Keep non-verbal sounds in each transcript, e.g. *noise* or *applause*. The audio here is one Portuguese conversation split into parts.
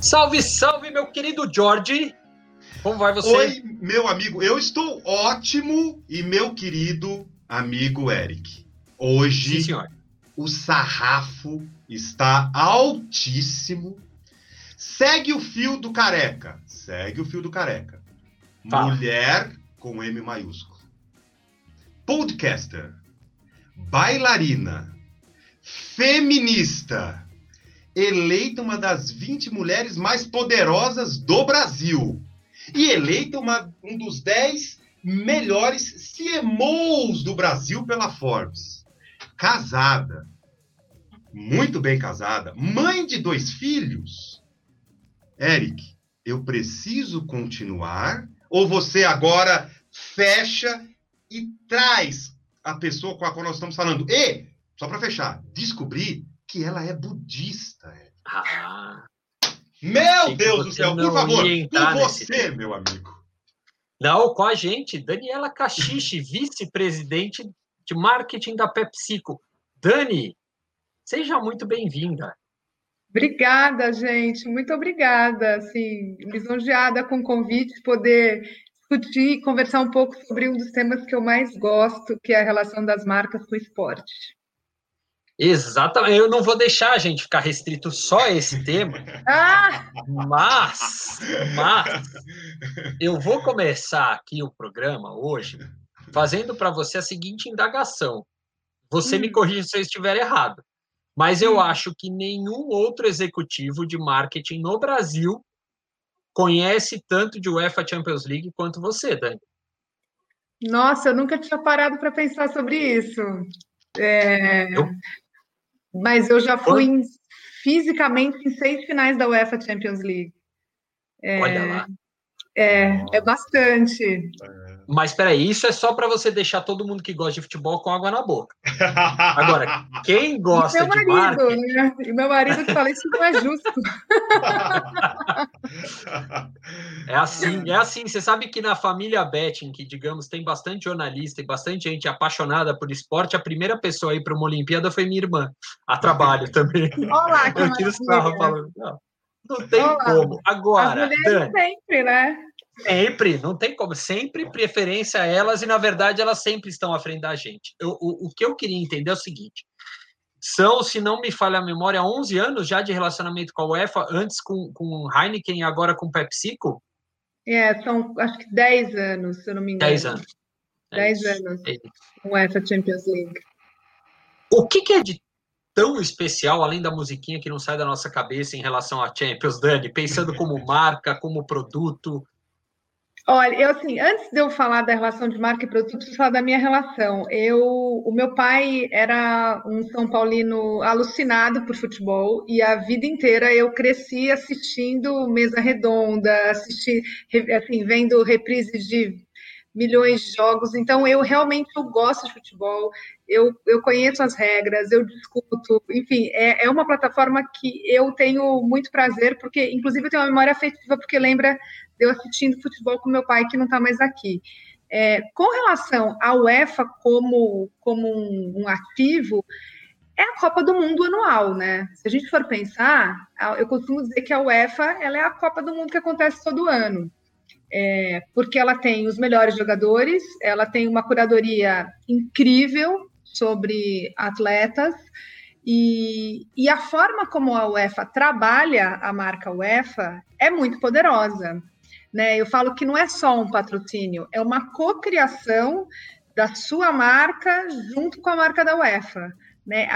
Salve, salve, meu querido George. Como vai você? Oi, meu amigo. Eu estou ótimo e meu querido amigo Eric. Hoje Sim, o sarrafo está altíssimo. Segue o fio do careca. Segue o fio do careca. Mulher com M maiúsculo. Podcaster. Bailarina. Feminista. Eleita uma das 20 mulheres mais poderosas do Brasil. E eleita uma, um dos 10 melhores CMOs do Brasil pela Forbes. Casada. Muito bem casada. Mãe de dois filhos. Eric, eu preciso continuar? Ou você agora fecha e traz a pessoa com a qual nós estamos falando? E, só para fechar, descobri que ela é budista. Ah, Meu Deus do céu, por favor, com nesse você, meu amigo. não, com a gente, Daniela Cachiche, *laughs* vice-presidente de marketing da PepsiCo. Dani, seja muito bem-vinda. Obrigada, gente. Muito obrigada. Assim, lisonjeada com o convite de poder discutir e conversar um pouco sobre um dos temas que eu mais gosto, que é a relação das marcas com o esporte. Exatamente. Eu não vou deixar a gente ficar restrito só a esse tema, Ah, mas, mas eu vou começar aqui o programa hoje fazendo para você a seguinte indagação. Você me Hum. corrige se eu estiver errado, mas eu Hum. acho que nenhum outro executivo de marketing no Brasil conhece tanto de UEFA Champions League quanto você, Dani. nossa, eu nunca tinha parado para pensar sobre isso. É, Eu- Mas eu já fui em- fisicamente em seis finais da UEFA Champions League. Olha lá. É, é bastante. Mas peraí, isso é só para você deixar todo mundo que gosta de futebol com água na boca. Agora, quem E gosta meu de marido, marketing né? E meu marido que fala isso não é justo. É assim, é assim. Você sabe que na família Betting, que digamos tem bastante jornalista e bastante gente apaixonada por esporte, a primeira pessoa a ir para uma Olimpíada foi minha irmã, a trabalho *laughs* também. Olá, que Eu tiro sarro falando, não, não tem Olá. como. As Agora, mulheres Dani, sempre, né? Sempre, não tem como, sempre preferência a elas e na verdade elas sempre estão à frente da gente. Eu- o, o que eu queria entender é o seguinte. São, se não me falha a memória, 11 anos já de relacionamento com a UEFA, antes com, com Heineken e agora com PepsiCo? É, são acho que 10 anos, se eu não me engano. 10 anos. É 10 isso. anos É com essa Champions League. O que, que é de tão especial, além da musiquinha que não sai da nossa cabeça em relação à Champions, Dani? Pensando como marca, como produto. Olha, eu assim, antes de eu falar da relação de marca e produto, eu preciso falar da minha relação. Eu, o meu pai era um São Paulino alucinado por futebol e a vida inteira eu cresci assistindo mesa redonda, assisti, assim, vendo reprises de milhões de jogos. Então, eu realmente eu gosto de futebol, eu, eu conheço as regras, eu discuto, enfim, é, é uma plataforma que eu tenho muito prazer, porque, inclusive, eu tenho uma memória afetiva, porque lembra eu assistindo futebol com meu pai, que não está mais aqui. É, com relação à UEFA como, como um, um ativo, é a Copa do Mundo anual, né? Se a gente for pensar, eu costumo dizer que a UEFA ela é a Copa do Mundo que acontece todo ano. É, porque ela tem os melhores jogadores, ela tem uma curadoria incrível sobre atletas, e, e, a forma como a UEFA trabalha a marca UEFA é muito poderosa. Né? Eu falo que não é só um patrocínio, é uma cocriação da sua marca junto com a marca da UEFA. Né?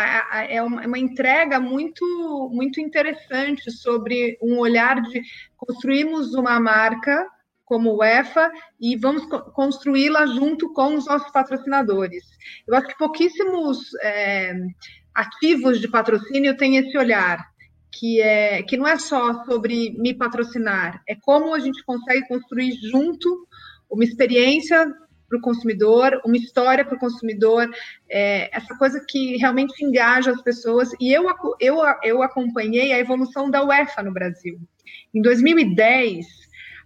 É uma entrega muito, muito interessante sobre um olhar de construirmos uma marca como UEFA e vamos construí-la junto com os nossos patrocinadores. Eu acho que pouquíssimos é, ativos de patrocínio têm esse olhar, que, é, que não é só sobre me patrocinar, é como a gente consegue construir junto uma experiência para o consumidor, uma história para o consumidor, é, essa coisa que realmente engaja as pessoas. E eu, eu, eu acompanhei a evolução da UEFA no Brasil. Em 2010,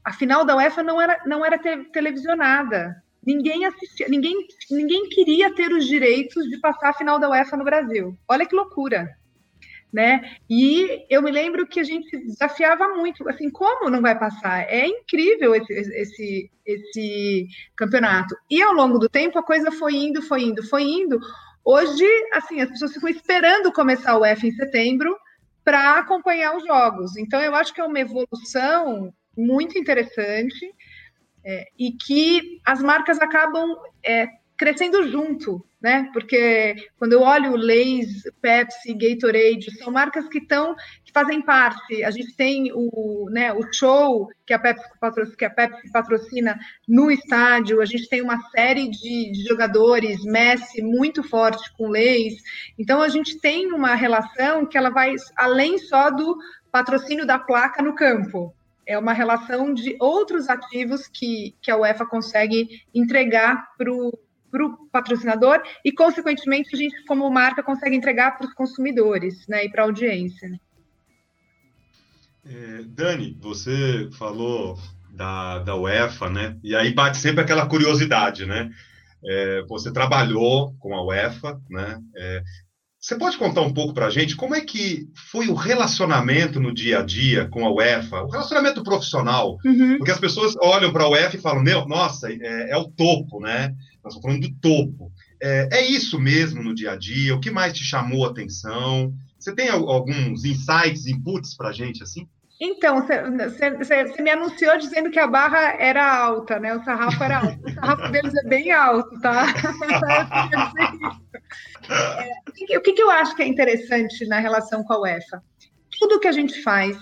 a final da UEFA não era, não era te televisionada. Ninguém assistia, ninguém, ninguém queria ter os direitos de passar a final da UEFA no Brasil. Olha que loucura. Né? E eu me lembro que a gente desafiava muito, assim, como não vai passar? É incrível esse, esse, esse campeonato. E ao longo do tempo a coisa foi indo, foi indo, foi indo. Hoje, assim, as pessoas ficam esperando começar o F em setembro para acompanhar os jogos. Então, eu acho que é uma evolução muito interessante é, e que as marcas acabam é, crescendo junto, né? Porque quando eu olho Lay's, Pepsi, Gatorade, são marcas que estão que fazem parte. A gente tem o, né, o show que a Pepsi patrocina, que a Pepsi patrocina no estádio. A gente tem uma série de, de jogadores, Messi muito forte com Lay's. Então a gente tem uma relação que ela vai além só do patrocínio da placa no campo. É uma relação de outros ativos que, que a UEFA consegue entregar para o para o patrocinador e, consequentemente, a gente, como marca, consegue entregar para os consumidores né, e para a audiência. É, Dani, você falou da, da UEFA, né? E aí bate sempre aquela curiosidade, né? É, você trabalhou com a UEFA, né? É, você pode contar um pouco para a gente como é que foi o relacionamento no dia a dia com a UEFA, o relacionamento profissional? Uhum. Porque as pessoas olham para a UEFA e falam, meu, nossa, é, é o topo, né? Nós estamos falando do topo. É, é, isso mesmo no dia a dia? O que mais te chamou a atenção? Você tem alguns insights, inputs para a gente assim? Então, você me anunciou dizendo que a barra era alta, né? O sarrafo era alto. O sarrafo *laughs* deles é bem alto, tá? *laughs* é, o que, que eu acho que é interessante na relação com a UEFA? Tudo que a gente faz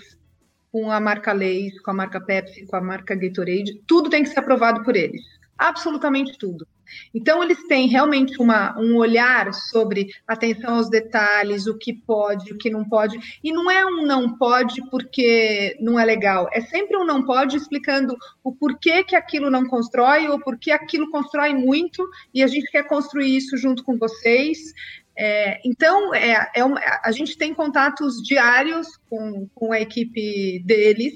com a marca Leis, com a marca Pepsi, com a marca Gatorade, tudo tem que ser aprovado por eles absolutamente tudo. Então, eles têm realmente uma, um olhar sobre atenção aos detalhes, o que pode, o que não pode. E não é um não pode porque não é legal, é sempre um não pode explicando o porquê que aquilo não constrói ou porquê aquilo constrói muito e a gente quer construir isso junto com vocês. É, então, é, é uma, a gente tem contatos diários com, com a equipe deles,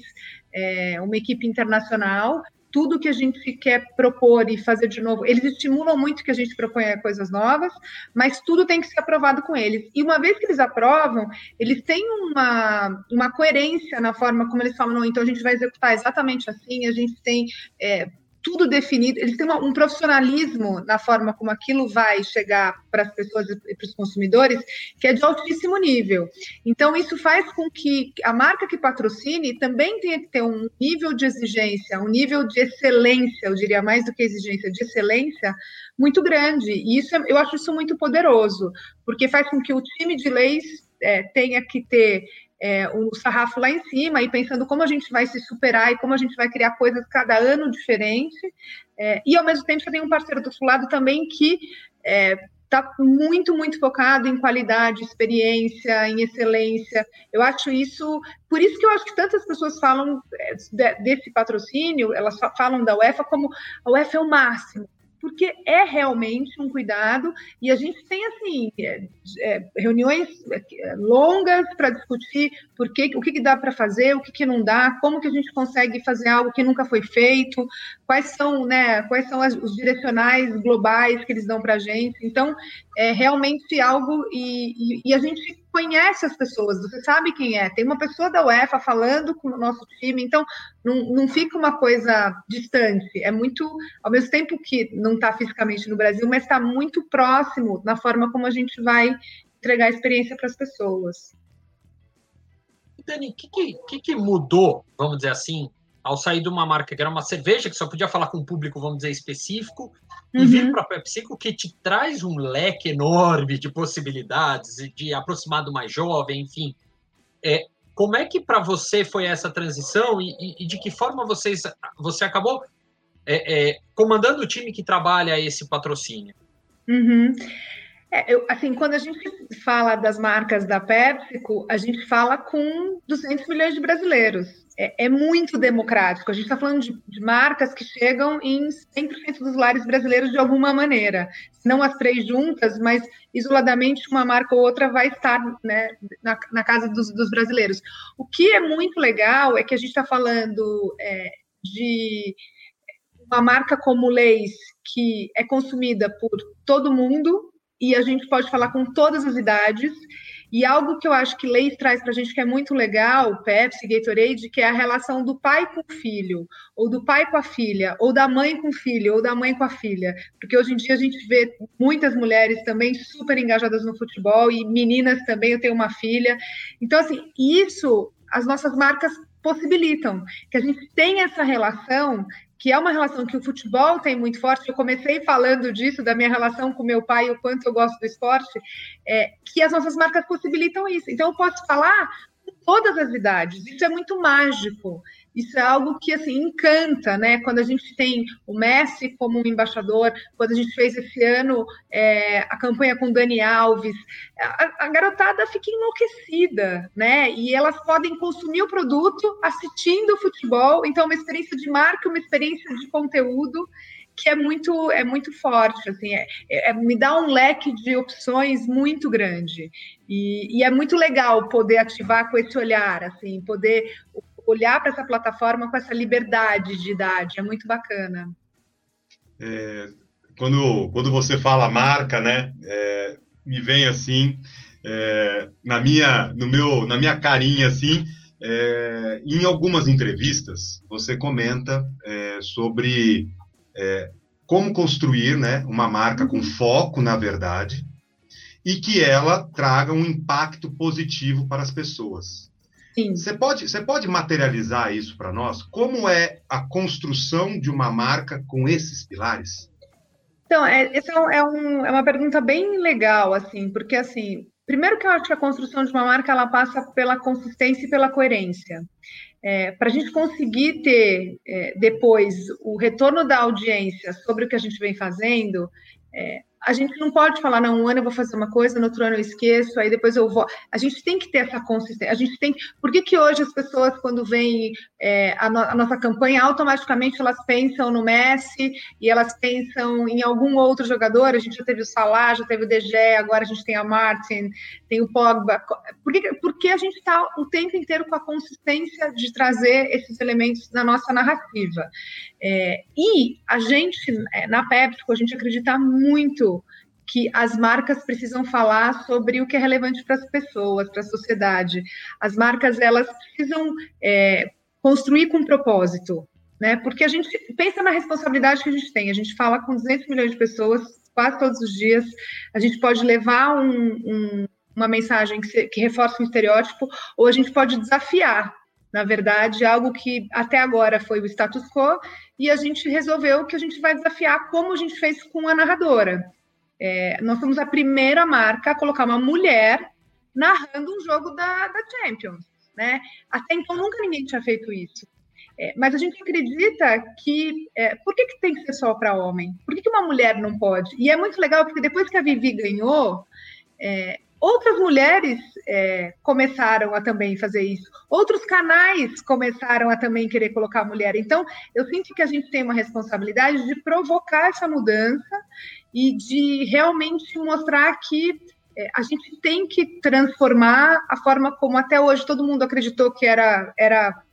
é, uma equipe internacional, tudo que a gente quer propor e fazer de novo, eles estimulam muito que a gente proponha coisas novas, mas tudo tem que ser aprovado com eles. E uma vez que eles aprovam, eles têm uma, uma coerência na forma como eles falam, não, então a gente vai executar exatamente assim, a gente tem é, tudo definido, eles têm um profissionalismo na forma como aquilo vai chegar para as pessoas e para os consumidores, que é de altíssimo nível. Então, isso faz com que a marca que patrocine também tenha que ter um nível de exigência, um nível de excelência, eu diria mais do que exigência, de excelência, muito grande. E isso é, eu acho isso muito poderoso, porque faz com que o time de leis é, tenha que ter é, o sarrafo lá em cima e pensando como a gente vai se superar e como a gente vai criar coisas cada ano diferente. É, e ao mesmo tempo, você tem um parceiro do seu lado também que está é, muito, muito focado em qualidade, experiência, em excelência. Eu acho isso, por isso que eu acho que tantas pessoas falam é, desse patrocínio, elas falam da UEFA como a UEFA é o máximo porque é realmente um cuidado e a gente tem assim é, é, reuniões é, longas para discutir por que, o que, que dá para fazer, o que, que não dá, como que a gente consegue fazer algo que nunca foi feito, quais são, né, quais são as, os direcionais globais que eles dão para a gente. Então, é realmente algo e, e, e a gente conhece as pessoas, você sabe quem é. Tem uma pessoa da UEFA falando com o nosso time, então não, não fica uma coisa distante. É muito, ao mesmo tempo que não está fisicamente no Brasil, mas está muito próximo na forma como a gente vai entregar a experiência para as pessoas. Dani, o que, que, que mudou, vamos dizer assim, ao sair de uma marca que era uma cerveja, que só podia falar com um público, vamos dizer, específico, uhum. e vir para a PepsiCo, que te traz um leque enorme de possibilidades, de aproximar do mais jovem, enfim. É, como é que para você foi essa transição e, e, e, de que forma vocês, você acabou é, é, comandando o time que trabalha esse patrocínio? Uhum. É, eu, assim, quando a gente fala das marcas da PepsiCo, a gente fala com 200 milhões de brasileiros é, é, muito democrático. A gente está falando de, de, marcas que chegam em 100% dos lares brasileiros de alguma maneira. Não as três juntas, mas isoladamente uma marca ou outra vai estar né, na, na, casa dos, dos, brasileiros. O que é muito legal é que a gente está falando é, de uma marca como Leis, que é consumida por todo mundo, e a gente pode falar com todas as idades, E algo que eu acho que Leis traz para a gente que é muito legal, Pepsi, Gatorade, que é a relação do pai com o filho, ou do pai com a filha, ou da mãe com o filho, ou da mãe com a filha. Porque hoje em dia a gente vê muitas mulheres também super engajadas no futebol e meninas também. Eu tenho uma filha. Então, assim, isso as nossas marcas possibilitam que a gente tenha essa relação que é uma relação que o futebol tem muito forte. Eu comecei falando disso, da minha relação com meu pai, o quanto eu gosto do esporte, é, que as nossas marcas possibilitam isso. Então, eu posso falar com todas as idades, isso é muito mágico. Isso é algo que assim encanta, né? Quando a gente tem o Messi como um embaixador, quando a gente fez esse ano é, a campanha com Dani Alves, a, a, garotada fica enlouquecida, né? E elas podem consumir o produto assistindo o futebol, então uma experiência de marca, uma experiência de conteúdo que é muito é muito forte, assim, é, é, me dá um leque de opções muito grande e, e, é muito legal poder ativar com esse olhar, assim, poder olhar para essa plataforma com essa liberdade de idade, é muito bacana. É, quando, quando você fala marca, né, é, me vem assim, é, na, minha, no meu, na minha carinha, assim, é, em algumas entrevistas, você comenta é, sobre é, como construir né, uma marca com foco na verdade e que ela traga um impacto positivo para as pessoas. Sim. Você pode, você pode materializar isso para nós? Como é a construção de uma marca com esses pilares? Então, é, essa é, é, um, é uma pergunta bem legal, assim, porque, assim, primeiro que eu acho que a construção de uma marca, ela passa pela consistência e pela coerência. É, para a gente conseguir ter é, depois o retorno da audiência sobre o que a gente vem fazendo, é, a gente não pode falar, não, um ano eu vou fazer uma coisa, no outro ano eu esqueço, aí depois eu vou. A gente tem que ter essa consistência. A gente tem. Por que, que hoje as pessoas, quando veem é, a, no, a, nossa campanha, automaticamente elas pensam no Messi e elas pensam em algum outro jogador? A gente já teve o Salah, já teve o DG, agora a gente tem a Martin, tem o Pogba. Por que, a gente está o tempo inteiro com a consistência de trazer esses elementos na nossa narrativa. É, e a gente, é, na PepsiCo, a gente acredita muito que as marcas precisam falar sobre o que é relevante para as pessoas, para a sociedade. As marcas elas precisam é, construir com propósito, né? Porque a gente pensa na responsabilidade que a gente tem. A gente fala com 200 milhões de pessoas quase todos os dias. A gente pode levar um, um, uma mensagem que, se, que reforça um estereótipo, ou a gente pode desafiar na verdade, algo que até agora foi o status quo, e a gente resolveu que a gente vai desafiar como a gente fez com a narradora. É, nós somos a primeira marca a colocar uma mulher narrando um jogo da, da Champions. Né? Até então nunca ninguém tinha feito isso. É, mas a gente acredita que. É, por que, que tem que ser só para homem? Por que, que uma mulher não pode? E é muito legal, porque depois que a Vivi ganhou, é, Outras mulheres é, começaram a também fazer isso. Outros canais começaram a também querer colocar a mulher. Então, eu sinto que a gente tem uma responsabilidade de provocar essa mudança e de realmente mostrar que é, a gente tem que transformar a forma como até hoje todo mundo acreditou que era, era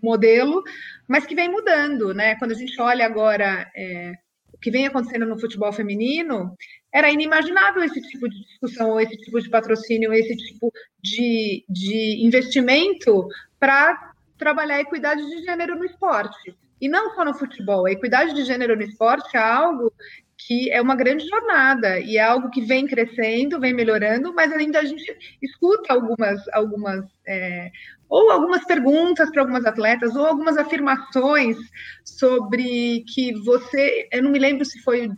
modelo, mas que vem mudando, né? Quando a gente olha agora é, o que vem acontecendo no futebol feminino, era inimaginável esse tipo de discussão, esse tipo de patrocínio, esse tipo de, de investimento para trabalhar a equidade de gênero no esporte. E não só no futebol, a equidade de gênero no esporte é algo que é uma grande jornada e é algo que vem crescendo, vem melhorando, mas ainda a gente escuta algumas, algumas é, ou algumas perguntas para algumas atletas, ou algumas afirmações sobre que você, eu não me lembro se foi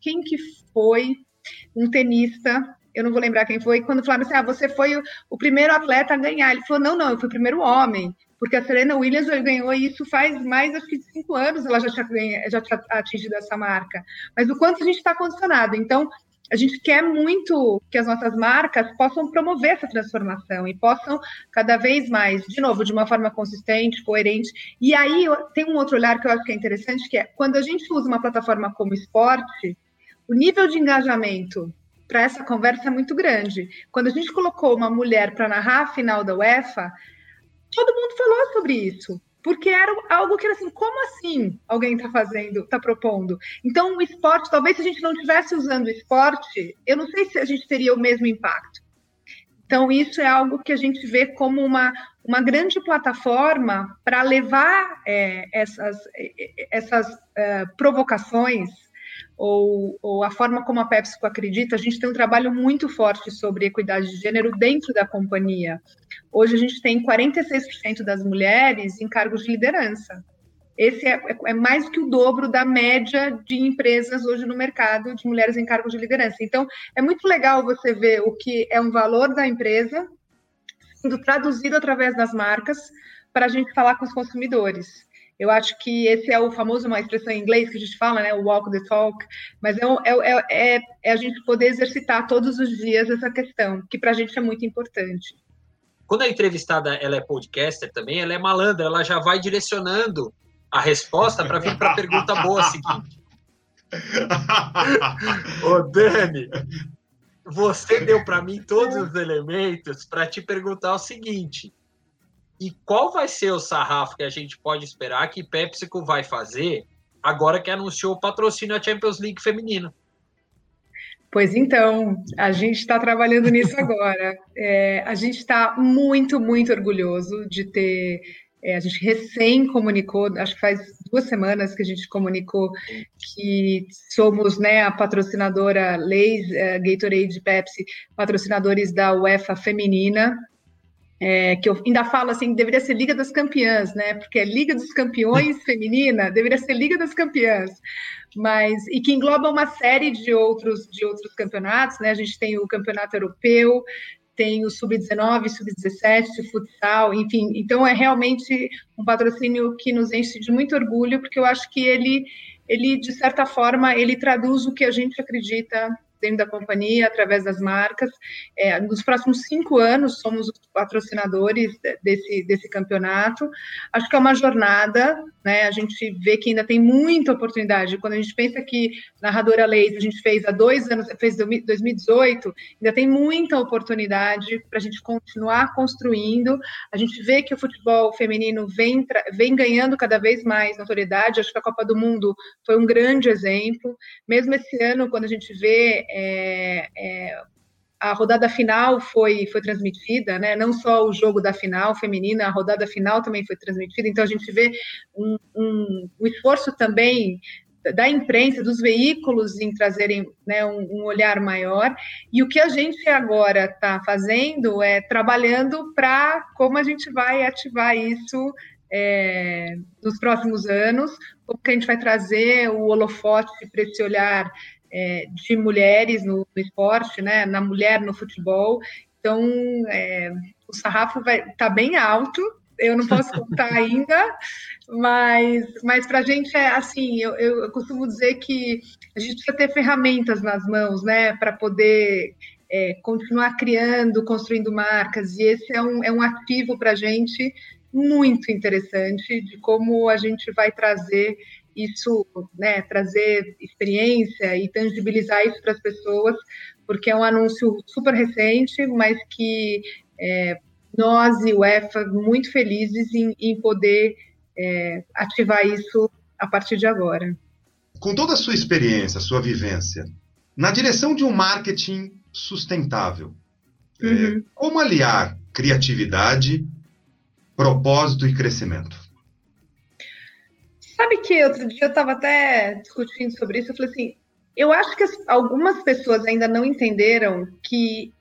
quem que foi, um tenista, eu não vou lembrar quem foi, quando falaram assim, ah, você foi o, o primeiro atleta a ganhar. Ele falou, não, não, eu fui o primeiro homem, porque a Serena Williams ganhou isso faz mais, acho que cinco anos ela já tinha, já tinha atingido essa marca. Mas o quanto a gente está condicionado. Então, a gente quer muito que as nossas marcas possam promover essa transformação e possam cada vez mais, de novo, de uma forma consistente, coerente. E aí tem um outro olhar que eu acho que é interessante, que é quando a gente usa uma plataforma como esporte, o nível de engajamento para essa conversa é muito grande. Quando a gente colocou uma mulher para narrar a final da UEFA, todo mundo falou sobre isso, porque era algo que era assim, como assim alguém está fazendo, está propondo? Então, o esporte, talvez se a gente não estivesse usando o esporte, eu não sei se a gente teria o mesmo impacto. Então, isso é algo que a gente vê como uma, uma grande plataforma para levar é, essas, essas uh, provocações ou, ou, a forma como a PepsiCo acredita. A gente tem um trabalho muito forte sobre equidade de gênero dentro da companhia. Hoje, a gente tem 46% das mulheres em cargos de liderança. Esse é, é, mais que o dobro da média de empresas hoje no mercado de mulheres em cargos de liderança. Então, é muito legal você ver o que é um valor da empresa sendo traduzido através das marcas para a gente falar com os consumidores. Eu acho que esse é o famoso, uma expressão em inglês que a gente fala, né? O walk the talk, mas é, é, é, é a gente poder exercitar todos os dias essa questão, que para a gente é muito importante. Quando a entrevistada ela é podcaster também, ela é malandra, ela já vai direcionando a resposta para vir para a pergunta boa seguinte. Ô, Dani, você deu para mim todos os elementos para te perguntar o seguinte: e qual vai ser o sarrafo que a gente pode esperar que PepsiCo vai fazer agora que anunciou o patrocínio da Champions League feminino? Pois então, a gente está trabalhando nisso *laughs* agora. É, a gente está muito, muito orgulhoso de ter é, a gente recém comunicou, acho que faz duas semanas que a gente comunicou que somos né, a patrocinadora Leis, uh, Gatorade Pepsi, patrocinadores da UEFA feminina. É, que eu ainda falo assim, deveria ser Liga das Campeãs, né? Porque é Liga dos Campeões *laughs* feminina, deveria ser Liga das Campeãs, mas e que engloba uma série de outros de outros campeonatos, né? A gente tem o Campeonato Europeu, tem o sub-19, sub-17, futsal, enfim. Então é realmente um patrocínio que nos enche de muito orgulho, porque eu acho que ele, ele de certa forma, ele traduz o que a gente acredita dentro da companhia, através das marcas. É, nos próximos cinco anos, somos os patrocinadores desse, desse campeonato. Acho que é uma jornada, né? A gente vê que ainda tem muita oportunidade. Quando a gente pensa que Narradora Leis a gente fez há dois anos, fez 2018, ainda tem muita oportunidade para a gente continuar construindo. A gente vê que o futebol feminino vem, vem ganhando cada vez mais notoriedade. Acho que a Copa do Mundo foi um grande exemplo. Mesmo esse ano, quando a gente vê é, é, a rodada final foi, foi transmitida, né? não só o jogo da final feminina, a rodada final também foi transmitida, então a gente vê um, um, um esforço também da imprensa, dos veículos em trazerem né, um, um, olhar maior. E o que a gente agora está fazendo é trabalhando para como a gente vai ativar isso é, nos próximos anos, como que a gente vai trazer o holofote para esse olhar é, de mulheres no, no, esporte, né, na mulher no futebol. Então, é, o sarrafo vai tá bem alto. Eu não posso *laughs* contar ainda, mas, mas para a gente é assim. Eu, eu, costumo dizer que a gente precisa ter ferramentas nas mãos, né, para poder é, continuar criando, construindo marcas. E esse é um, é um ativo para a gente muito interessante de como a gente vai trazer isso, né, trazer experiência e tangibilizar isso para as pessoas, porque é um anúncio super recente, mas que é, nós e o EFA muito felizes em, em poder é, ativar isso a partir de agora. Com toda a sua experiência, sua vivência, na direção de um marketing sustentável, é, uhum. é, como aliar criatividade, propósito e crescimento? Sabe que outro dia eu estava até discutindo sobre isso, eu falei assim, eu acho que algumas pessoas ainda não entenderam que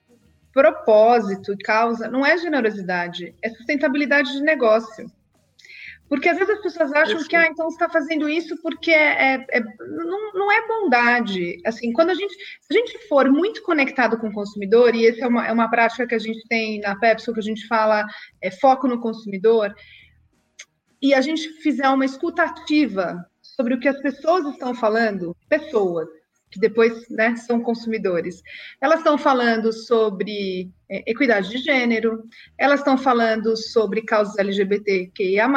propósito e causa não é generosidade, é sustentabilidade de negócio. Porque às vezes as pessoas acham que, ah, então você está fazendo isso porque é, é, é, não, não é bondade. Assim, quando a gente, se a gente for muito conectado com o consumidor, e essa é uma, é uma prática que a gente tem na Pepsi, que a gente fala é, foco no consumidor, e a gente fizer uma escuta ativa sobre o que as pessoas estão falando, pessoas que depois né, são consumidores, elas estão falando sobre é, equidade de gênero, elas estão falando sobre causas LGBTQIA+,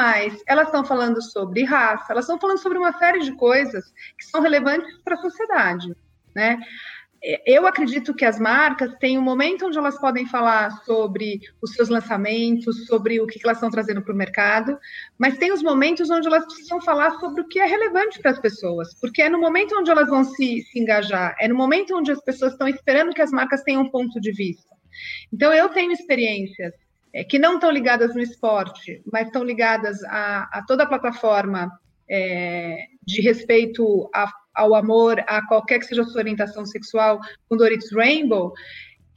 elas estão falando sobre raça, elas estão falando sobre uma série de coisas que são relevantes para a sociedade, né? Eu acredito que as marcas têm um momento onde elas podem falar sobre os seus lançamentos, sobre o que elas estão trazendo para o mercado, mas tem os momentos onde elas precisam falar sobre o que é relevante para as pessoas, porque é no momento onde elas vão se, se engajar, é no momento onde as pessoas estão esperando que as marcas tenham um ponto de vista. Então, eu tenho experiências é, que não estão ligadas no esporte, mas estão ligadas a, a toda a plataforma é, de respeito a, ao amor, a qualquer que seja a sua orientação sexual, com Doritos Rainbow,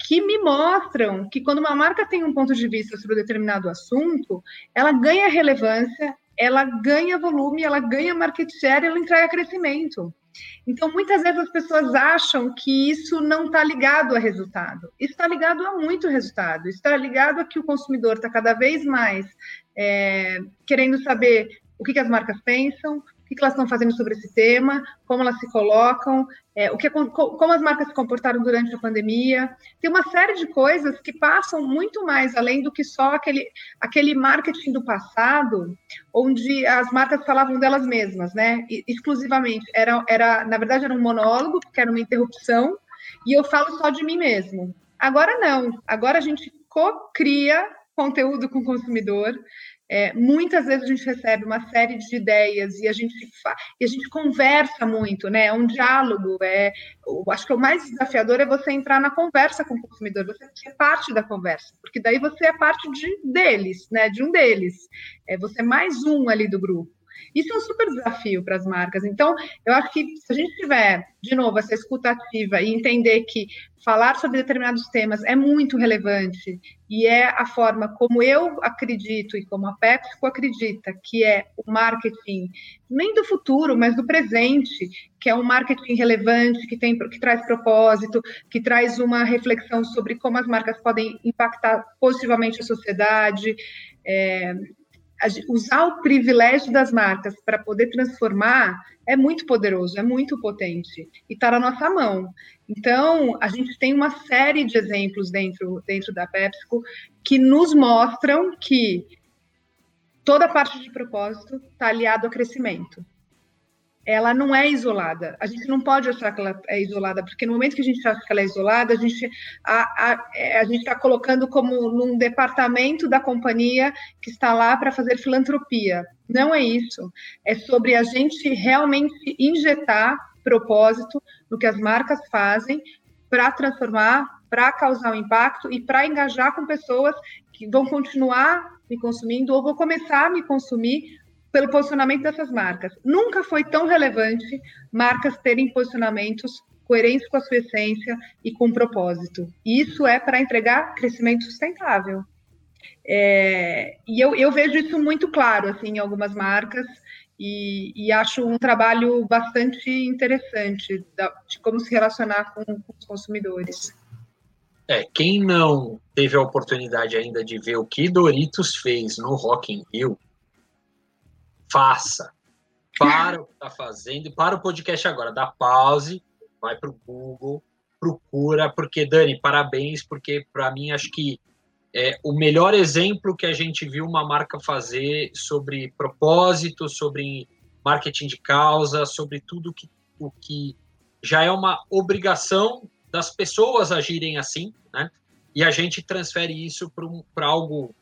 que me mostram que quando uma marca tem um ponto de vista sobre um determinado assunto, ela ganha relevância, ela ganha volume, ela ganha market share, ela entrega crescimento. Então, muitas vezes as pessoas acham que isso não está ligado a resultado. Está ligado a muito resultado. Está ligado a que o consumidor está cada vez mais é, querendo saber o que, que as marcas pensam, que elas estão fazendo sobre esse tema, como elas se colocam, é, o que, como as marcas se comportaram durante a pandemia. Tem uma série de coisas que passam muito mais além do que só aquele, aquele marketing do passado, onde as marcas falavam delas mesmas, né? exclusivamente. Era, era, na verdade, era um monólogo, porque era uma interrupção, e eu falo só de mim mesmo. Agora não. Agora a gente co-cria conteúdo com o consumidor. É, muitas vezes a gente recebe uma série de ideias e a gente e a gente conversa muito, né? É um diálogo. É, acho que o mais desafiador é você entrar na conversa com o consumidor, você ser parte da conversa, porque daí você é parte de deles, né? De um deles. É você é mais um ali do grupo. Isso é um super desafio para as marcas. Então, eu acho que se a gente tiver, de novo, essa escutativa e entender que falar sobre determinados temas é muito relevante e é a forma como eu acredito e como a PepsiCo acredita que é o marketing nem do futuro, mas do presente, que é um marketing relevante, que tem que traz propósito, que traz uma reflexão sobre como as marcas podem impactar positivamente a sociedade. É, usar o privilégio das marcas para poder transformar é muito poderoso, é muito potente e está na nossa mão. Então, a gente tem uma série de exemplos dentro, dentro da PepsiCo que nos mostram que toda parte de propósito está aliado ao crescimento ela não é isolada. A gente não pode achar que ela é isolada, porque no momento que a gente acha que ela é isolada, a gente a, a, é, a gente está colocando como num departamento da companhia que está lá para fazer filantropia. Não é isso. É sobre a gente realmente injetar propósito no que as marcas fazem para transformar, para causar um impacto e para engajar com pessoas que vão continuar me consumindo ou vão começar a me consumir pelo posicionamento dessas marcas. Nunca foi tão relevante marcas terem posicionamentos coerentes com a sua essência e com propósito. E isso é para entregar crescimento sustentável. É, e eu, eu, vejo isso muito claro assim, em algumas marcas e, e acho um trabalho bastante interessante da, de como se relacionar com, com os consumidores. É, quem não teve a oportunidade ainda de ver o que Doritos fez no Rock in Rio, faça. Para o que está fazendo para o podcast agora. Dá pause, vai para o Google, procura, porque, Dani, parabéns, porque para mim acho que é o melhor exemplo que a gente viu uma marca fazer sobre propósito, sobre marketing de causa, sobre tudo que, o que já é uma obrigação das pessoas agirem assim, né? E a gente transfere isso para um, algo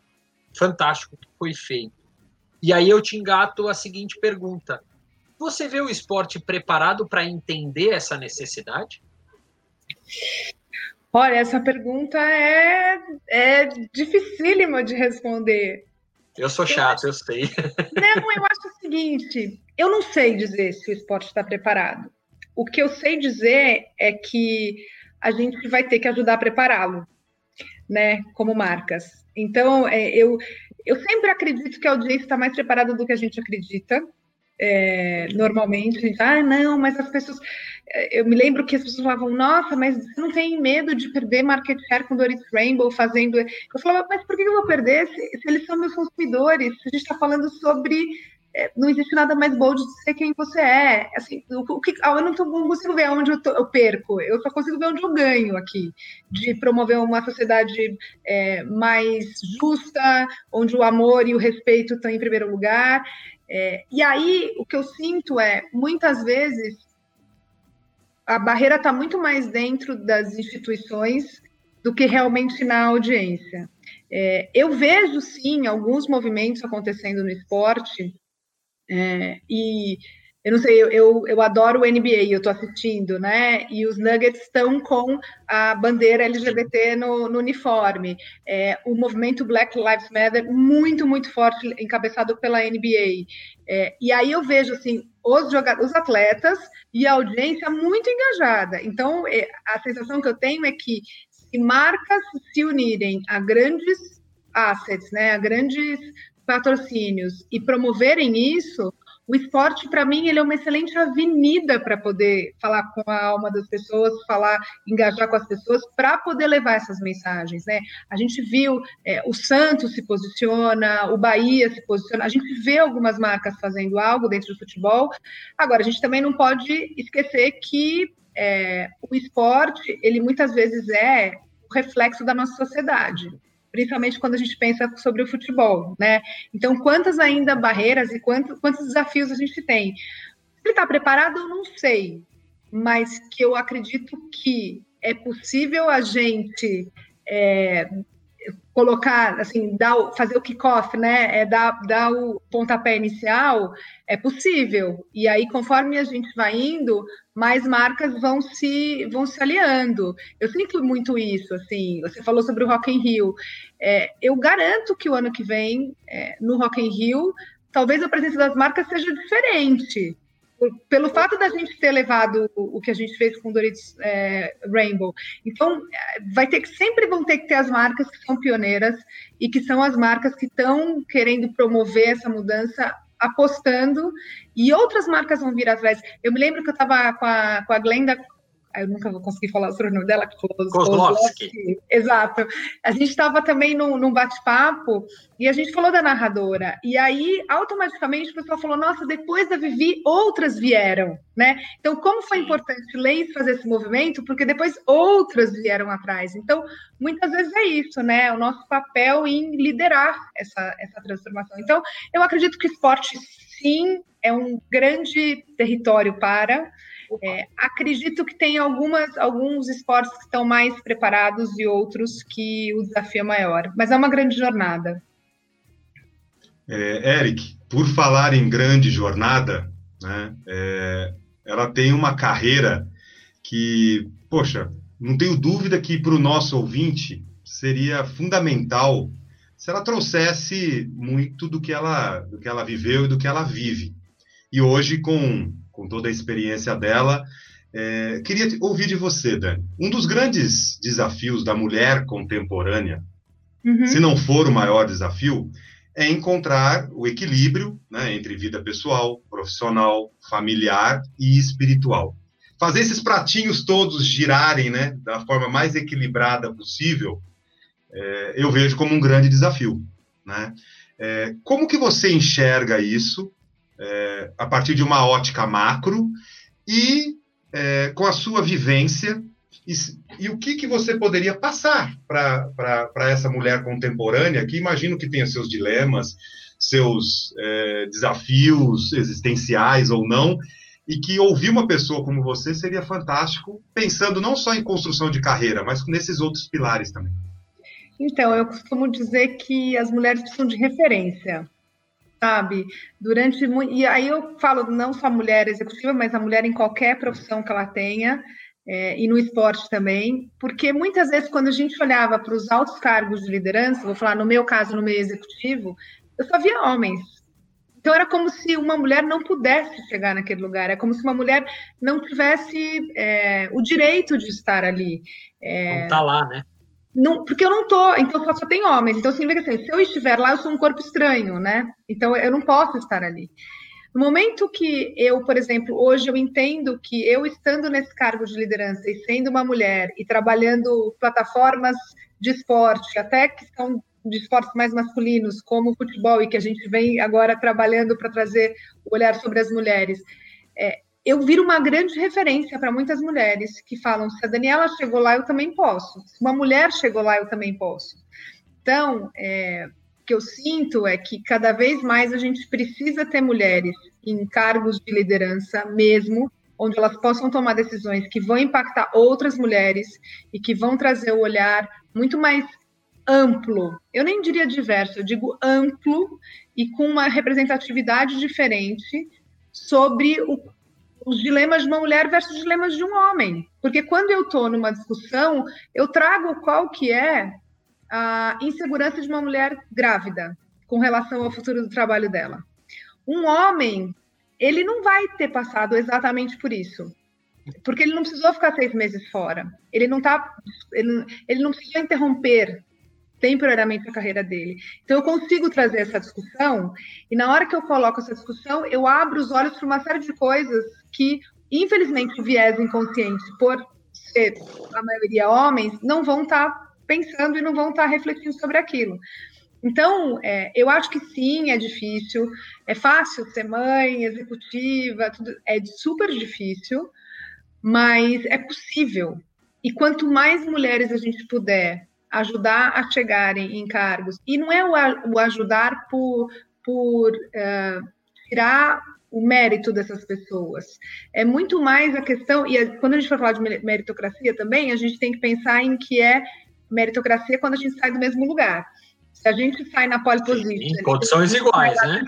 fantástico que foi feito. E aí eu te engato a seguinte pergunta: você vê o esporte preparado para entender essa necessidade? Olha, essa pergunta é, é dificílima de responder. Eu sou chato, eu, eu sei. *laughs* Não, eu acho o seguinte: eu não sei dizer se o esporte está preparado. O que eu sei dizer é que a gente vai ter que ajudar a prepará-lo, né, como marcas. Então, é, eu, eu sempre acredito que a audiência está mais preparada do que a gente acredita. É, normalmente, a gente, ah, não, mas as pessoas. É, eu me lembro que as pessoas falavam, nossa, mas você não tem medo de perder market share com Doris Rainbow fazendo. Eu falava, mas por que eu vou perder se, se eles são meus consumidores? Se a gente está falando sobre é, não existe nada mais bom de ser quem você é. Assim, o, o que, eu não, tô, não consigo ver onde eu, tô, eu, perco, eu só consigo ver onde eu ganho aqui, de promover uma sociedade é, mais justa, onde o amor e o respeito estão em primeiro lugar. É, e aí, o que eu sinto é, muitas vezes, a barreira está muito mais dentro das instituições do que realmente na audiência. É, eu vejo, sim, alguns movimentos acontecendo no esporte é, e eu não sei, eu, eu, eu adoro o NBA, eu estou assistindo, né? E os Nuggets estão com a bandeira LGBT no, no uniforme. É, o movimento Black Lives Matter muito, muito forte, encabeçado pela NBA. É, e aí eu vejo assim os, os atletas e a audiência muito engajada. Então, é, a sensação que eu tenho é que se marcas se unirem a grandes assets, né, a grandes patrocínios e promoverem isso, o esporte, para mim, ele é uma excelente avenida para poder falar com a alma das pessoas, falar, engajar com as pessoas, para poder levar essas mensagens, né? A gente viu é, o Santos se posiciona, o Bahia se posiciona, a gente vê algumas marcas fazendo algo dentro do futebol. Agora, a gente também não pode esquecer que é, o esporte, ele muitas vezes é o reflexo da nossa sociedade principalmente quando a gente pensa sobre o futebol, né? Então, quantas ainda barreiras e quantos, quantos desafios a gente tem? Ele está preparado, eu não sei, mas que eu acredito que é possível a gente é, colocar, assim, dar, fazer o kickoff, né? É dar, dar o pontapé inicial, é possível. E aí, conforme a gente vai indo, mais marcas vão se vão se aliando. Eu sinto muito isso, assim. Você falou sobre o Rock in Rio. É, eu garanto que o ano que vem, é, no Rock in Rio, talvez a presença das marcas seja diferente pelo fato da gente ter levado o que a gente fez com Doritos é, Rainbow. Então, vai ter que sempre vão ter que ter as marcas que são pioneiras e que são as marcas que estão querendo promover essa mudança apostando e outras marcas vão vir atrás. Eu me lembro que eu estava com a, com a Glenda eu nunca vou conseguir falar o sobrenome dela, Kozlowski. Exato. A gente estava também num, num bate-papo e a gente falou da narradora. E aí, automaticamente, o pessoal falou: nossa, depois da Vivi, outras vieram, né? Então, como foi importante Leis fazer esse movimento? Porque depois outras vieram atrás. Então, muitas vezes é isso, né? O nosso papel em liderar essa, essa transformação. Então, eu acredito que esporte, sim, é um grande território para. É, acredito que tem algumas, alguns esportes que estão mais preparados e outros que o desafio é maior, mas é uma grande jornada. É, Eric, por falar em grande jornada, né, é, ela tem uma carreira que, poxa, não tenho dúvida que para o nosso ouvinte seria fundamental se ela trouxesse muito do que ela, do que ela viveu e do que ela vive. E hoje, com com toda a experiência dela. É, queria ouvir de você, Dani. Um dos grandes desafios da mulher contemporânea, uhum. se não for o maior desafio, é encontrar o equilíbrio né, entre vida pessoal, profissional, familiar e espiritual. Fazer esses pratinhos todos girarem né, da forma mais equilibrada possível, é, eu vejo como um grande desafio. Né? É, como que você enxerga isso é, a partir de uma ótica macro e é, com a sua vivência e, e, o que, que você poderia passar para essa mulher contemporânea que imagino que tenha seus dilemas, seus é, desafios existenciais ou não, e que ouvir uma pessoa como você seria fantástico, pensando não só em construção de carreira, mas nesses outros pilares também. Então, eu costumo dizer que as mulheres precisam de referência sabe? Durante e aí eu falo não só mulher executiva, mas a mulher em qualquer profissão que ela tenha. É, e no esporte também, porque muitas vezes quando a gente olhava para os altos cargos de liderança, vou falar no meu caso no meio executivo, eu só via homens. Então era como se uma mulher não pudesse chegar naquele lugar, é como se uma mulher não tivesse é, o direito de estar ali. É, não tá lá, né? Não, porque eu não tô, então só, só tem homens. Então, significa assim, se eu estiver lá, eu sou um corpo estranho, né? Então, eu não posso estar ali. No momento que eu, por exemplo, hoje eu entendo que eu estando nesse cargo de liderança e sendo uma mulher e trabalhando plataformas de esporte, até que são de esportes mais masculinos, como o futebol, e que a gente vem agora trabalhando para trazer o olhar sobre as mulheres, é, eu viro uma grande referência para muitas mulheres que falam: se a Daniela chegou lá, eu também posso. Se uma mulher chegou lá, eu também posso. Então, é, o que eu sinto é que cada vez mais a gente precisa ter mulheres em cargos de liderança mesmo, onde elas possam tomar decisões que vão impactar outras mulheres e que vão trazer o olhar muito mais amplo. Eu nem diria diverso, eu digo amplo e com uma representatividade diferente sobre o, os dilemas de uma mulher versus os dilemas de um homem. Porque quando eu estou numa discussão, eu trago qual que é a insegurança de uma mulher grávida com relação ao futuro do trabalho dela. Um homem, ele não vai ter passado exatamente por isso. Porque ele não precisou ficar seis meses fora. Ele não tá, ele, ele não precisou interromper temporariamente a carreira dele. Então eu consigo trazer essa discussão e na hora que eu coloco essa discussão, eu abro os olhos para uma série de coisas que, infelizmente, o viés inconsciente, por ser a maioria homens, não vão estar tá pensando e não vão estar tá refletindo sobre aquilo. Então, é, eu acho que sim, é difícil. É fácil ser mãe, executiva, tudo, é super difícil, mas é possível. E quanto mais mulheres a gente puder ajudar a chegarem em cargos, e não é o, o ajudar por, por uh, tirar o mérito dessas pessoas. É muito mais a questão, e quando a gente for falar de meritocracia também, a gente tem que pensar em que é meritocracia quando a gente sai do mesmo lugar. Se a gente sai na pole position. condições iguais, né?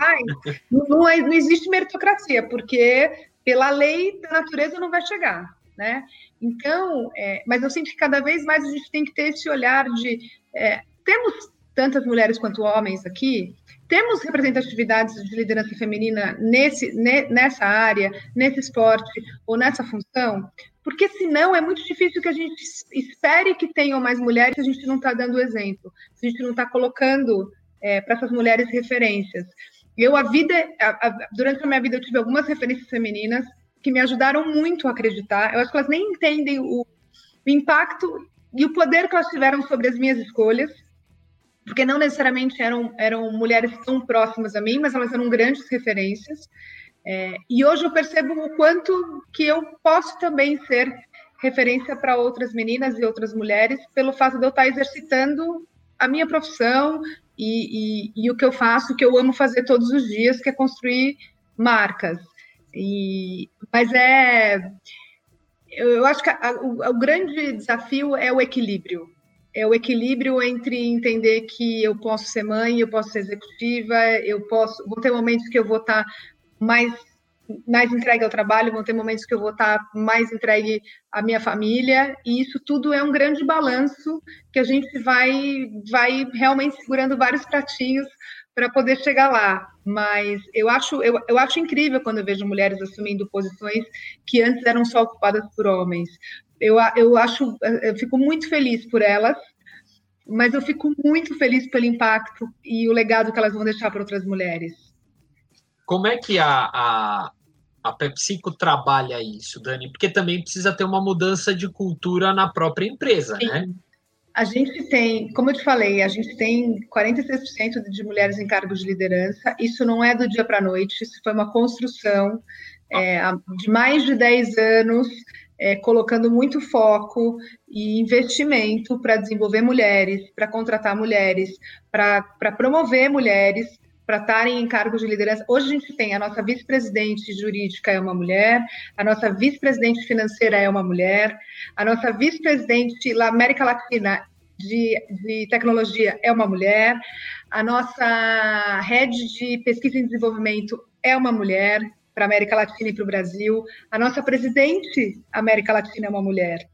não, não, não existe meritocracia, porque pela lei da natureza não vai chegar, né? Então, é, mas eu sinto que cada vez mais a gente tem que ter esse olhar de é, temos tantas mulheres quanto homens aqui, temos representatividades de liderança feminina nesse, nessa área, nesse esporte ou nessa função, porque senão é muito difícil que a gente espere que tenham mais mulheres se a gente não está dando exemplo, se a gente não está colocando é, para essas mulheres referências. Eu, a vida, a, a, durante a minha vida, eu tive algumas referências femininas que me ajudaram muito a acreditar. Eu acho que elas nem entendem o, o impacto e o poder que elas tiveram sobre as minhas escolhas, porque não necessariamente eram, eram mulheres tão próximas a mim, mas elas eram grandes referências. É, e hoje eu percebo o quanto que eu posso também ser referência para outras meninas e outras mulheres, pelo fato de eu estar exercitando a minha profissão e, e, e o que eu faço, o que eu amo fazer todos os dias, que é construir marcas. E, mas é. Eu acho que a, o, o grande desafio é o equilíbrio. É o equilíbrio entre entender que eu posso ser mãe, eu posso ser executiva, eu posso. Vou ter momentos que eu vou estar mais mais entregue ao trabalho, vão ter momentos que eu vou estar mais entregue à minha família, e isso tudo é um grande balanço que a gente vai vai realmente segurando vários pratinhos para poder chegar lá. Mas eu acho, eu, eu acho incrível quando eu vejo mulheres assumindo posições que antes eram só ocupadas por homens. Eu, eu acho, eu fico muito feliz por elas, mas eu fico muito feliz pelo impacto e o legado que elas vão deixar para outras mulheres. Como é que a, a, a PepsiCo trabalha isso, Dani? Porque também precisa ter uma mudança de cultura na própria empresa, Sim. né? A gente tem, como eu te falei, a gente tem 46% de mulheres em cargos de liderança. Isso não é do dia para a noite, isso foi uma construção é, de mais de 10 anos, é, colocando muito foco e investimento para desenvolver mulheres, para contratar mulheres, para promover mulheres para estarem em cargos de liderança. Hoje a gente tem a nossa vice-presidente jurídica é uma mulher, a nossa vice-presidente financeira é uma mulher, a nossa vice-presidente da América Latina de, de tecnologia é uma mulher, a nossa rede de pesquisa e desenvolvimento é uma mulher para a América Latina e para o Brasil, a nossa presidente América Latina é uma mulher.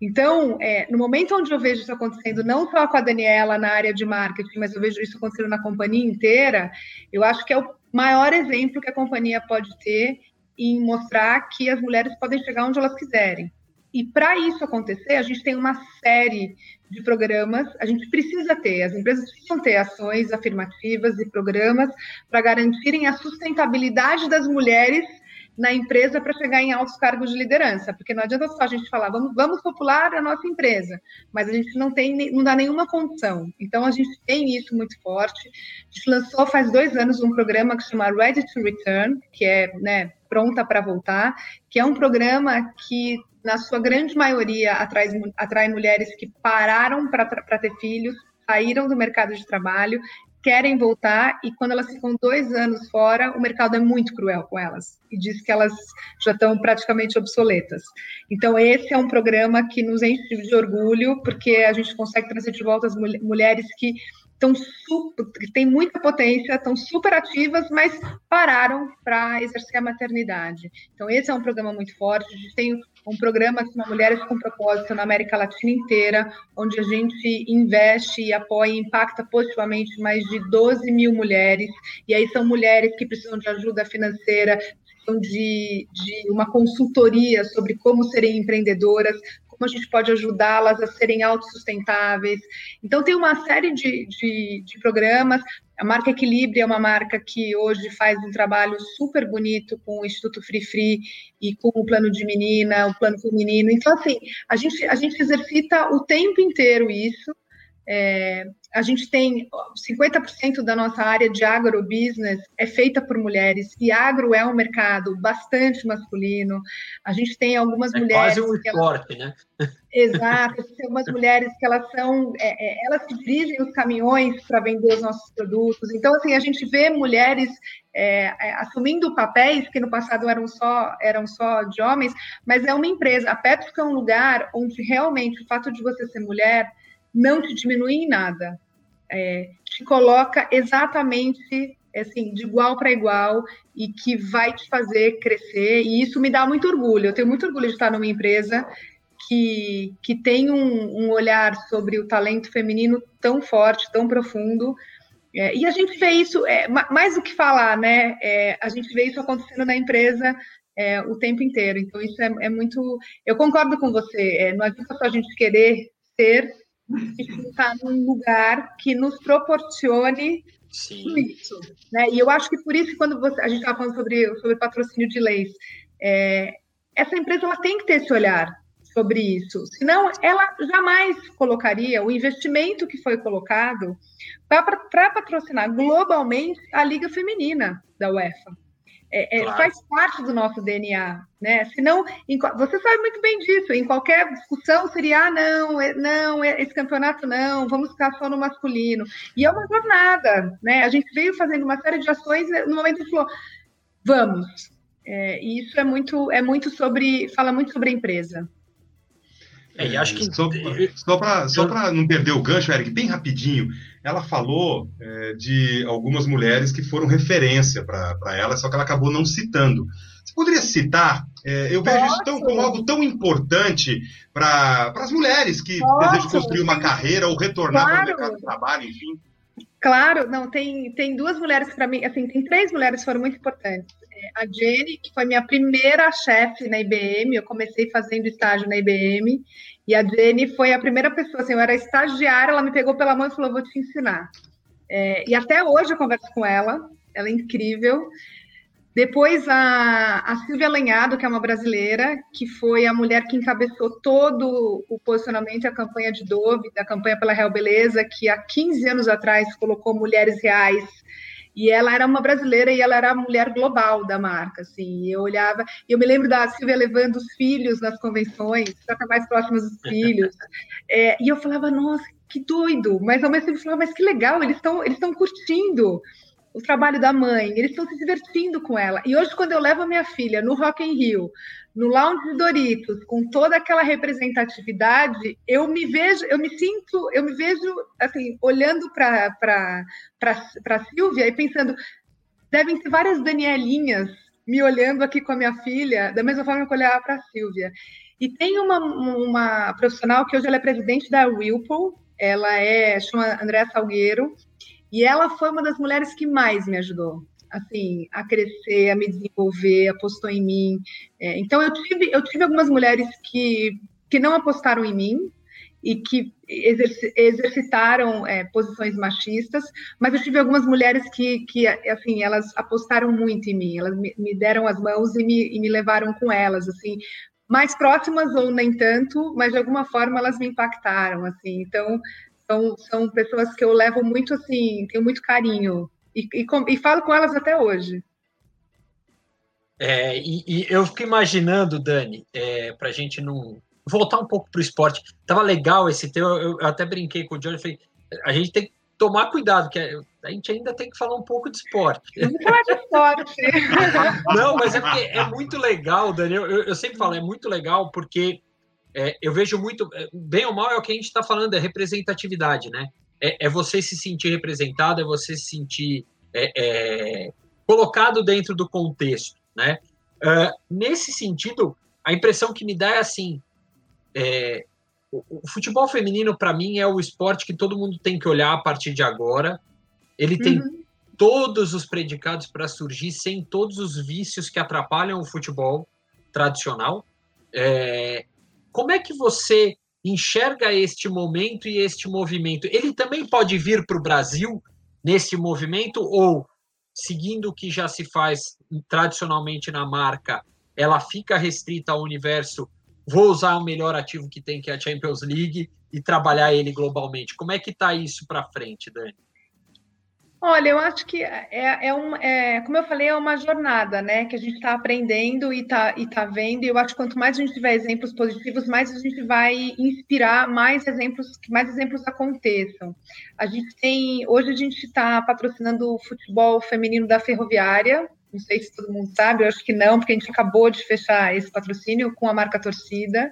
Então, é, no momento onde eu vejo isso acontecendo, não só com a Daniela na área de marketing, mas eu vejo isso acontecendo na companhia inteira, eu acho que é o maior exemplo que a companhia pode ter em mostrar que as mulheres podem chegar onde elas quiserem. E para isso acontecer, a gente tem uma série de programas, a gente precisa ter, as empresas precisam ter ações afirmativas e programas para garantirem a sustentabilidade das mulheres na empresa para chegar em altos cargos de liderança, porque não adianta só a gente falar, vamos, vamos popular a nossa empresa, mas a gente não tem, não dá nenhuma condição. Então a gente tem isso muito forte. A gente lançou faz dois anos um programa que se chama Ready to Return, que é né, pronta para voltar, que é um programa que na sua grande maioria atrai, atrai mulheres que pararam para ter filhos, saíram do mercado de trabalho querem voltar e quando elas ficam dois anos fora, o mercado é muito cruel com elas e diz que elas já estão praticamente obsoletas. Então, esse é um programa que nos enche de orgulho, porque a gente consegue trazer de volta as mulheres que estão têm muita potência, estão super ativas, mas pararam para exercer a maternidade. Então, esse é um programa muito forte. A gente tem um programa que chama Mulheres com Propósito na América Latina inteira, onde a gente investe e apoia e impacta positivamente mais de 12 mil mulheres. E aí são mulheres que precisam de ajuda financeira, de, de uma consultoria sobre como serem empreendedoras, como a gente pode ajudá-las a serem autossustentáveis. Então, tem uma série de, de, de programas. A marca Equilíbrio é uma marca que hoje faz um trabalho super bonito com o Instituto Free Free e com o plano de menina, o plano feminino. Então, assim, a gente, a gente exercita o tempo inteiro isso. É, a gente tem 50% da nossa área de agrobusiness é feita por mulheres, e agro é um mercado bastante masculino. A gente tem algumas é mulheres. Quase um esporte, elas... né? Exato, tem algumas mulheres que elas são, é, é, elas que dirigem os caminhões para vender os nossos produtos. Então, assim, a gente vê mulheres é, é, assumindo papéis que no passado eram só, eram só de homens, mas é uma empresa. A Petro é um lugar onde realmente o fato de você ser mulher não te diminui em nada. É, te coloca exatamente assim, de igual para igual e que vai te fazer crescer. E isso me dá muito orgulho. Eu tenho muito orgulho de estar numa empresa que, que tem um, um olhar sobre o talento feminino tão forte, tão profundo. É, e a gente vê isso, é, mais do que falar, né? É, a gente vê isso acontecendo na empresa é, o tempo inteiro. Então, isso é, é muito. Eu concordo com você. É, não adianta só a gente querer ser estar num lugar que nos proporcione Sim. isso. Né? E eu acho que por isso, quando você, a gente estava falando sobre, sobre patrocínio de leis, é, essa empresa ela tem que ter esse olhar sobre isso. Senão, ela jamais colocaria o investimento que foi colocado para patrocinar globalmente a Liga Feminina da UEFA. É, é, claro. faz parte do nosso DNA, né? Senão, em, você sabe muito bem disso. Em qualquer discussão seria, ah, não, é, não, é, esse campeonato não, vamos ficar só no masculino. E é uma jornada, né? A gente veio fazendo uma série de ações no momento que falou, vamos. É, e isso é muito, é muito sobre, fala muito sobre a empresa. É, e acho que só, só para só não perder o gancho, Eric, bem rapidinho ela falou é, de algumas mulheres que foram referência para ela, só que ela acabou não citando. Você poderia citar? É, eu vejo Posso? isso tão, como algo tão importante para as mulheres que Posso? desejam construir uma carreira ou retornar claro. para o mercado de trabalho, enfim. Claro, não, tem, tem duas mulheres para mim, assim, tem três mulheres que foram muito importantes. A Jenny, que foi minha primeira chefe na IBM, eu comecei fazendo estágio na IBM, e a Jenny foi a primeira pessoa, assim, eu era estagiária, ela me pegou pela mão e falou, vou te ensinar. É, e até hoje eu converso com ela, ela é incrível. Depois a, a Silvia Lenhado, que é uma brasileira, que foi a mulher que encabeçou todo o posicionamento e a campanha de Dove, da campanha pela Real Beleza, que há 15 anos atrás colocou mulheres reais e ela era uma brasileira e ela era a mulher global da marca, assim. Eu olhava, eu me lembro da Silvia levando os filhos nas convenções, para mais próximas dos filhos. *laughs* É, e eu falava, nossa, que doido! Mas ao mesmo tempo eu falava, mas que legal, eles estão eles estão curtindo o trabalho da mãe, eles estão se divertindo com ela. E hoje, quando eu levo a minha filha no Rock in Rio, no Lounge Doritos, com toda aquela representatividade, eu me vejo, eu me sinto, eu me vejo assim, olhando para para Silvia e pensando, devem ter várias Danielinhas me olhando aqui com a minha filha, da mesma forma que eu olhava para a Silvia. E tem uma, uma profissional que hoje ela é presidente da Whirlpool, ela é, chama Andréa Salgueiro, e ela foi uma das mulheres que mais me ajudou, assim, a crescer, a me desenvolver, apostou em mim. É, então eu tive, eu tive algumas mulheres que, que não apostaram em mim e que exerc exercitaram é, posições machistas, mas eu tive algumas mulheres que, que assim, elas apostaram muito em mim, elas me, me deram as mãos e me, e me levaram com elas, assim, mais próximas ou nem tanto, mas de alguma forma elas me impactaram, assim. Então, são, são pessoas que eu levo muito assim, tenho muito carinho e, e, e falo com elas até hoje. É, e, e, eu fico imaginando, Dani, é, para a gente não voltar um pouco para o esporte. Tava legal esse teu, eu, eu até brinquei com o Johnny, falei, a gente tem que tomar cuidado, que a gente ainda tem que falar um pouco de esporte. Vamos falar de esporte. *laughs* não, mas é porque é muito legal, Dani. Eu, eu, sempre falo, é muito legal porque é, eu vejo muito, é, bem ou mal é o que a gente está falando, é representatividade, né? É, é você se sentir representado, é você se sentir é, é, colocado dentro do contexto, né? Uh, nesse sentido, a impressão que me dá é assim: é, o, o, futebol feminino, para mim, é o esporte que todo mundo tem que olhar a partir de agora. Ele tem uhum. todos os predicados para surgir sem todos os vícios que atrapalham o futebol tradicional. É, como é que você enxerga este momento e este movimento? Ele também pode vir para o Brasil nesse movimento ou seguindo o que já se faz tradicionalmente na marca, ela fica restrita ao universo, vou usar o melhor ativo que tem, que é a Champions League, e trabalhar ele globalmente. Como é que está isso para frente, Dani? Olha, eu acho que é, é, um, é, como eu falei, é uma jornada, né? Que a gente está aprendendo e está e tá vendo. E eu acho que quanto mais a gente tiver exemplos positivos, mais a gente vai inspirar mais exemplos, que mais exemplos aconteçam. A gente tem, hoje a gente está patrocinando o futebol feminino da Ferroviária. Não sei se todo mundo sabe, eu acho que não, porque a gente acabou de fechar esse patrocínio com a marca Torcida.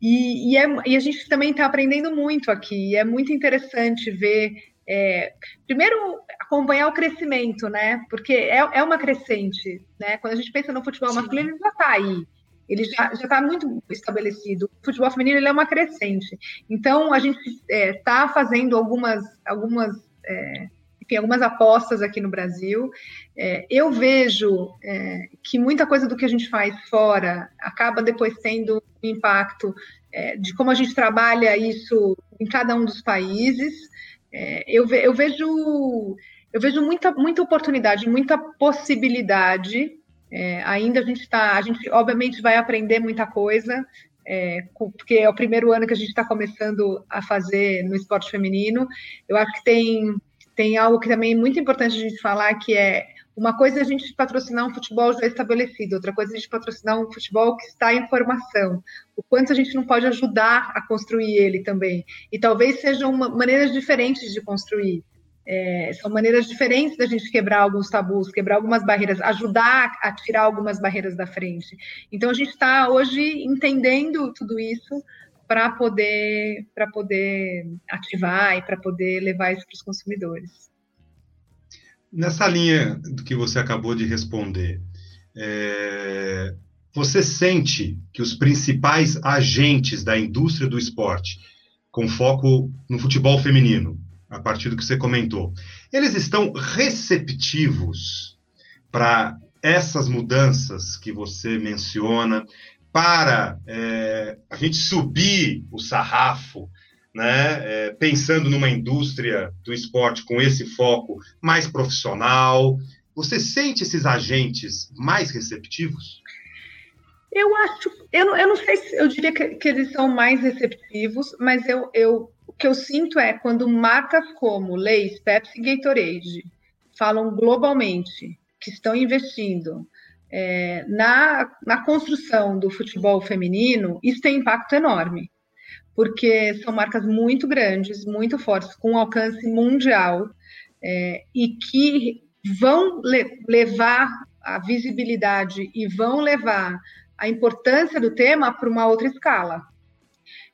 E, e, é, e a gente também está aprendendo muito aqui. É muito interessante ver é, primeiro, acompanhar o crescimento, né? Porque é, é uma crescente, né? Quando a gente pensa no futebol Sim. masculino, ele já está aí. Ele já está muito estabelecido. O futebol feminino ele é uma crescente. Então, a gente está é, tá fazendo algumas, algumas, é, enfim, algumas apostas aqui no Brasil. É, eu vejo é, que muita coisa do que a gente faz fora acaba depois tendo impacto é, de como a gente trabalha isso em cada um dos países. É, eu, ve, eu, vejo eu vejo muita, muita oportunidade, muita possibilidade. É, ainda a gente está, a gente obviamente vai aprender muita coisa, é, porque é o primeiro ano que a gente está começando a fazer no esporte feminino. Eu acho que tem, tem algo que também é muito importante a gente falar, que é uma coisa é a gente patrocinar um futebol já estabelecido, outra coisa é a gente patrocinar um futebol que está em formação. O quanto a gente não pode ajudar a construir ele também. E talvez sejam maneiras diferentes de construir. É, são maneiras diferentes da gente quebrar alguns tabus, quebrar algumas barreiras, ajudar a tirar algumas barreiras da frente. Então a gente está hoje entendendo tudo isso para poder para poder ativar e para poder levar isso para os consumidores. Nessa linha do que você acabou de responder, é, você sente que os principais agentes da indústria do esporte, com foco no futebol feminino, a partir do que você comentou, eles estão receptivos para essas mudanças que você menciona, para é, a gente subir o sarrafo né, é, pensando numa indústria do esporte com esse foco mais profissional. Você sente esses agentes mais receptivos? Eu acho, eu não, eu não sei se eu diria que, que eles são mais receptivos, mas eu, eu, o que eu sinto é quando marcas como Leis, Pepsi e Gatorade falam globalmente que estão investindo é, na, na construção do futebol feminino, isso tem impacto enorme porque são marcas muito grandes, muito fortes, com alcance mundial, é, e que vão le levar a visibilidade e vão levar a importância do tema para uma outra escala.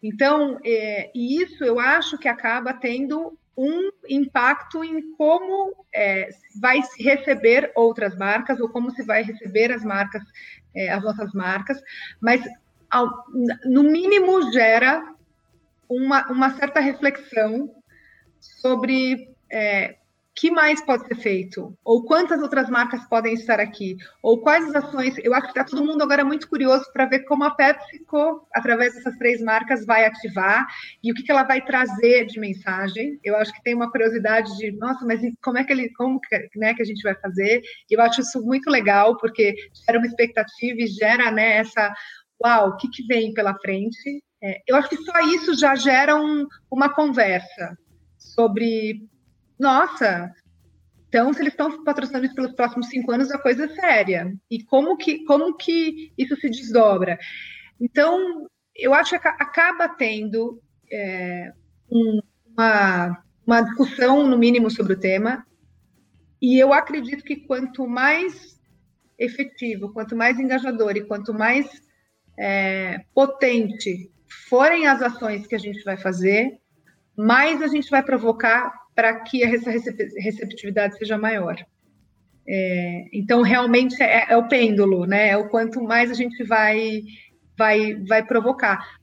Então, é, isso eu acho que acaba tendo um impacto em como é, vai se receber outras marcas ou como se vai receber as marcas, é, as nossas marcas, mas ao, no mínimo gera uma, uma certa reflexão sobre é, que mais pode ser feito, ou quantas outras marcas podem estar aqui, ou quais as ações. Eu acho que está todo mundo agora muito curioso para ver como a PepsiCo, através dessas três marcas, vai ativar e o que, que ela vai trazer de mensagem. Eu acho que tem uma curiosidade de, nossa, mas como é que ele, como que, né, que a gente vai fazer? Eu acho isso muito legal porque gera uma expectativa e gera né, essa, uau, o que, que vem pela frente? É, eu acho que só isso já gera um, uma conversa sobre, nossa, então se eles estão patrocinando isso pelos próximos cinco anos, a coisa é séria. E como que, como que isso se desdobra? Então, eu acho que acaba tendo é, um, uma, uma discussão, no mínimo, sobre o tema, e eu acredito que quanto mais efetivo, quanto mais engajador e quanto mais é, potente forem as ações que a gente vai fazer, mais a gente vai provocar para que essa receptividade seja maior. É, então, realmente é, é, o pêndulo, né? É o quanto mais a gente vai, vai, vai provocar.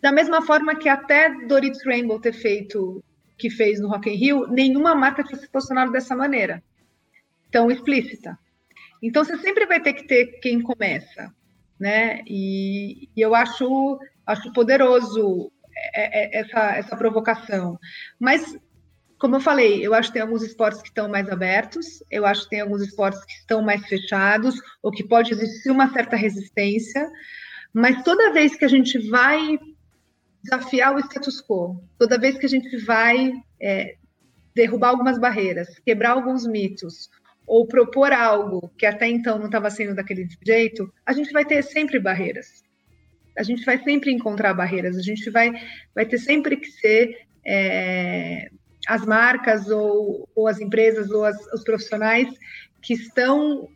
Da mesma forma que até Doritos Rainbow ter feito que fez no Rock in Rio, nenhuma marca tinha se posicionado dessa maneira, tão explícita. Então, você sempre vai ter que ter quem começa, né? E, e eu acho, acho poderoso é, é, essa, essa provocação. Mas como eu falei, eu acho que tem alguns esportes que estão mais abertos, eu acho que tem alguns esportes que estão mais fechados, ou que pode existir uma certa resistência, mas toda vez que a gente vai desafiar o status quo, toda vez que a gente vai é, derrubar algumas barreiras, quebrar alguns mitos, ou propor algo que até então não estava sendo daquele jeito, a gente vai ter sempre barreiras. A gente vai sempre encontrar barreiras, a gente vai, vai ter sempre que ser é, as marcas ou, ou as empresas ou as, os profissionais que estão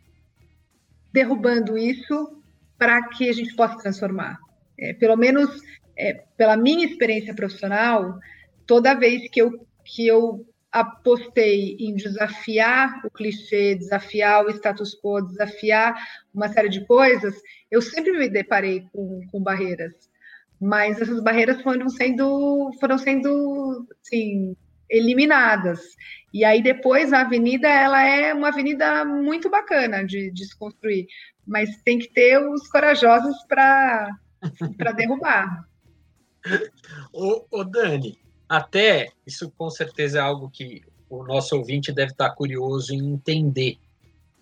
derrubando isso para que a gente possa transformar. É, pelo menos é, pela minha experiência profissional, toda vez que eu, que eu apostei em desafiar o clichê, desafiar o status quo, desafiar uma série de coisas, eu sempre me deparei com, com barreiras. Mas essas barreiras foram sendo, foram sendo, assim, eliminadas. E aí depois a avenida ela é uma avenida muito bacana de, de se construir, mas tem que ter os corajosos para derrubar. *laughs* ô, ô Dani, até isso com certeza é algo que o nosso ouvinte deve estar curioso em entender.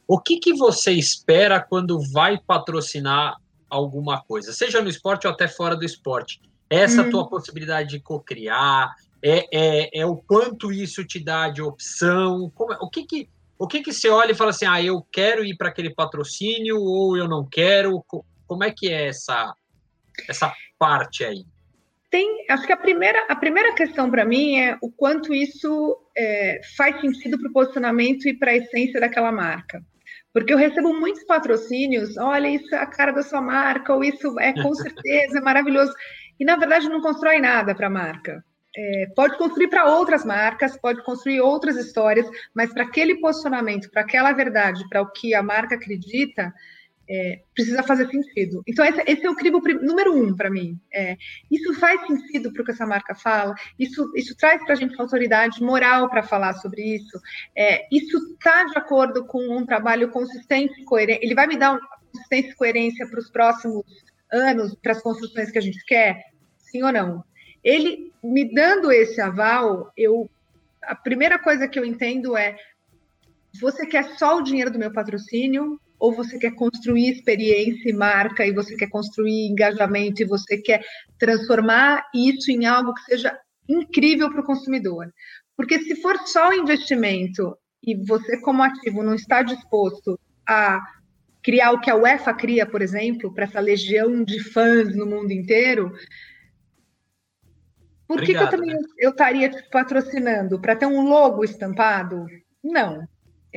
O que, que você espera quando vai patrocinar alguma coisa, seja no esporte ou até fora do esporte? Essa hum. tua possibilidade de co-criar, é, é, é o quanto isso te dá de opção? Como, o que que, o que que você olha e fala assim, ah, eu quero ir para aquele patrocínio ou eu não quero? Como é que é essa, essa parte aí? Tem, acho que a primeira, a primeira questão para mim é o quanto isso é, faz sentido para o posicionamento e para a essência daquela marca. Porque eu recebo muitos patrocínios, olha, isso é a cara da sua marca, ou isso é com *laughs* certeza, é maravilhoso. E na verdade não constrói nada para a marca é, pode construir para outras marcas, pode construir outras histórias, mas para aquele posicionamento, para aquela verdade, para o que a marca acredita, é, precisa fazer sentido. Então, esse, esse, é o crivo número um para mim. É, isso faz sentido para o que essa marca fala, isso, isso traz para a gente autoridade moral para falar sobre isso, é, isso está de acordo com um trabalho consistente e coerente, ele vai me dar consistência e coerência para os próximos anos, para as construções que a gente quer? Sim ou não? Ele me dando esse aval, eu a primeira coisa que eu entendo é: você quer só o dinheiro do meu patrocínio ou você quer construir experiência e marca e você quer construir engajamento e você quer transformar isso em algo que seja incrível para o consumidor? Porque se for só o investimento e você como ativo não está disposto a criar o que a UEFA cria, por exemplo, para essa legião de fãs no mundo inteiro, por que, Obrigado, que eu também né? eu estaria te patrocinando? Para ter um logo estampado? Não.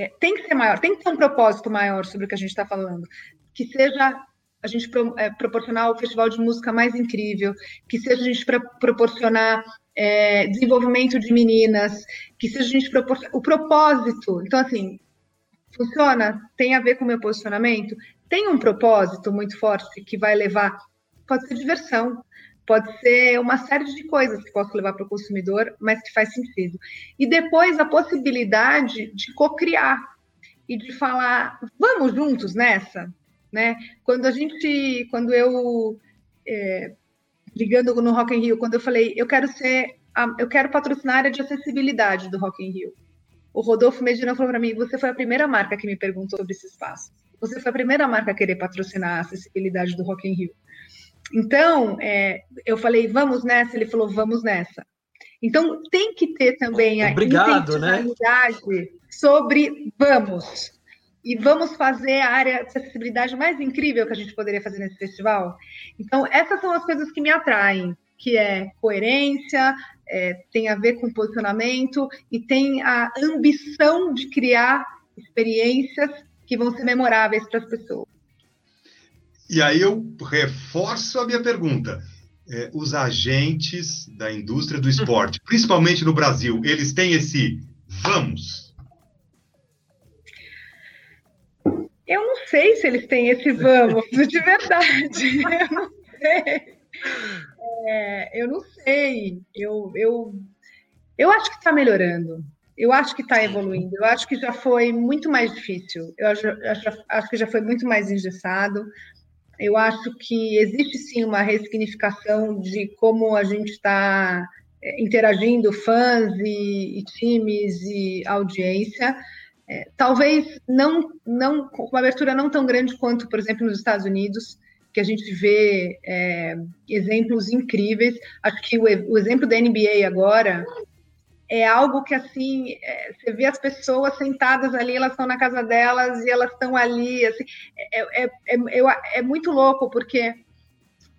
É, tem que ser maior, tem que ter um propósito maior sobre o que a gente está falando. Que seja a gente pro, é, proporcionar o festival de música mais incrível, que seja a gente pra, proporcionar é, desenvolvimento de meninas, que seja a gente proporcionar o propósito. Então, assim, funciona? Tem a ver com o meu posicionamento? Tem um propósito muito forte que vai levar, pode ser diversão, pode ser uma série de coisas que posso levar para o consumidor, mas que faz sentido. E depois a possibilidade de co-criar e de falar, vamos juntos nessa, né? Quando a gente, quando eu é, ligando no Rock in Rio, quando eu falei, eu quero ser, eu quero patrocinar a área de acessibilidade do Rock in Rio. O Rodolfo Medina falou para mim, você foi a primeira marca que me perguntou sobre esse espaço. Você foi a primeira marca a querer patrocinar a acessibilidade do Rock in Rio. Então, é, eu falei, vamos nessa, ele falou, vamos nessa. Então, tem que ter também a Obrigado, né? sobre vamos. E vamos fazer a área de acessibilidade mais incrível que a gente poderia fazer nesse festival. Então, essas são as coisas que me atraem, que é coerência, é, tem a ver com posicionamento e tem a ambição de criar experiências que vão ser memoráveis para as pessoas. E aí eu reforço a minha pergunta. é, os agentes da indústria do esporte, principalmente no Brasil, eles têm esse vamos? Eu não sei se eles têm esse vamos, de verdade. *laughs* Eu não sei. É, eu não sei. Eu, eu, eu acho que está melhorando. Eu acho que está evoluindo. Eu acho que já foi muito mais difícil. Eu acho, acho, acho que já foi muito mais engessado. Eu acho que existe sim uma ressignificação de como a gente está é, interagindo, fãs e, e, times e audiência. É, talvez não, não uma abertura não tão grande quanto, por exemplo, nos Estados Unidos, que a gente vê é, exemplos incríveis. Acho que o, o, exemplo da NBA agora é algo que, assim, é, você vê as pessoas sentadas ali, elas estão na casa delas e elas estão ali, assim, é, é, é, é muito louco, porque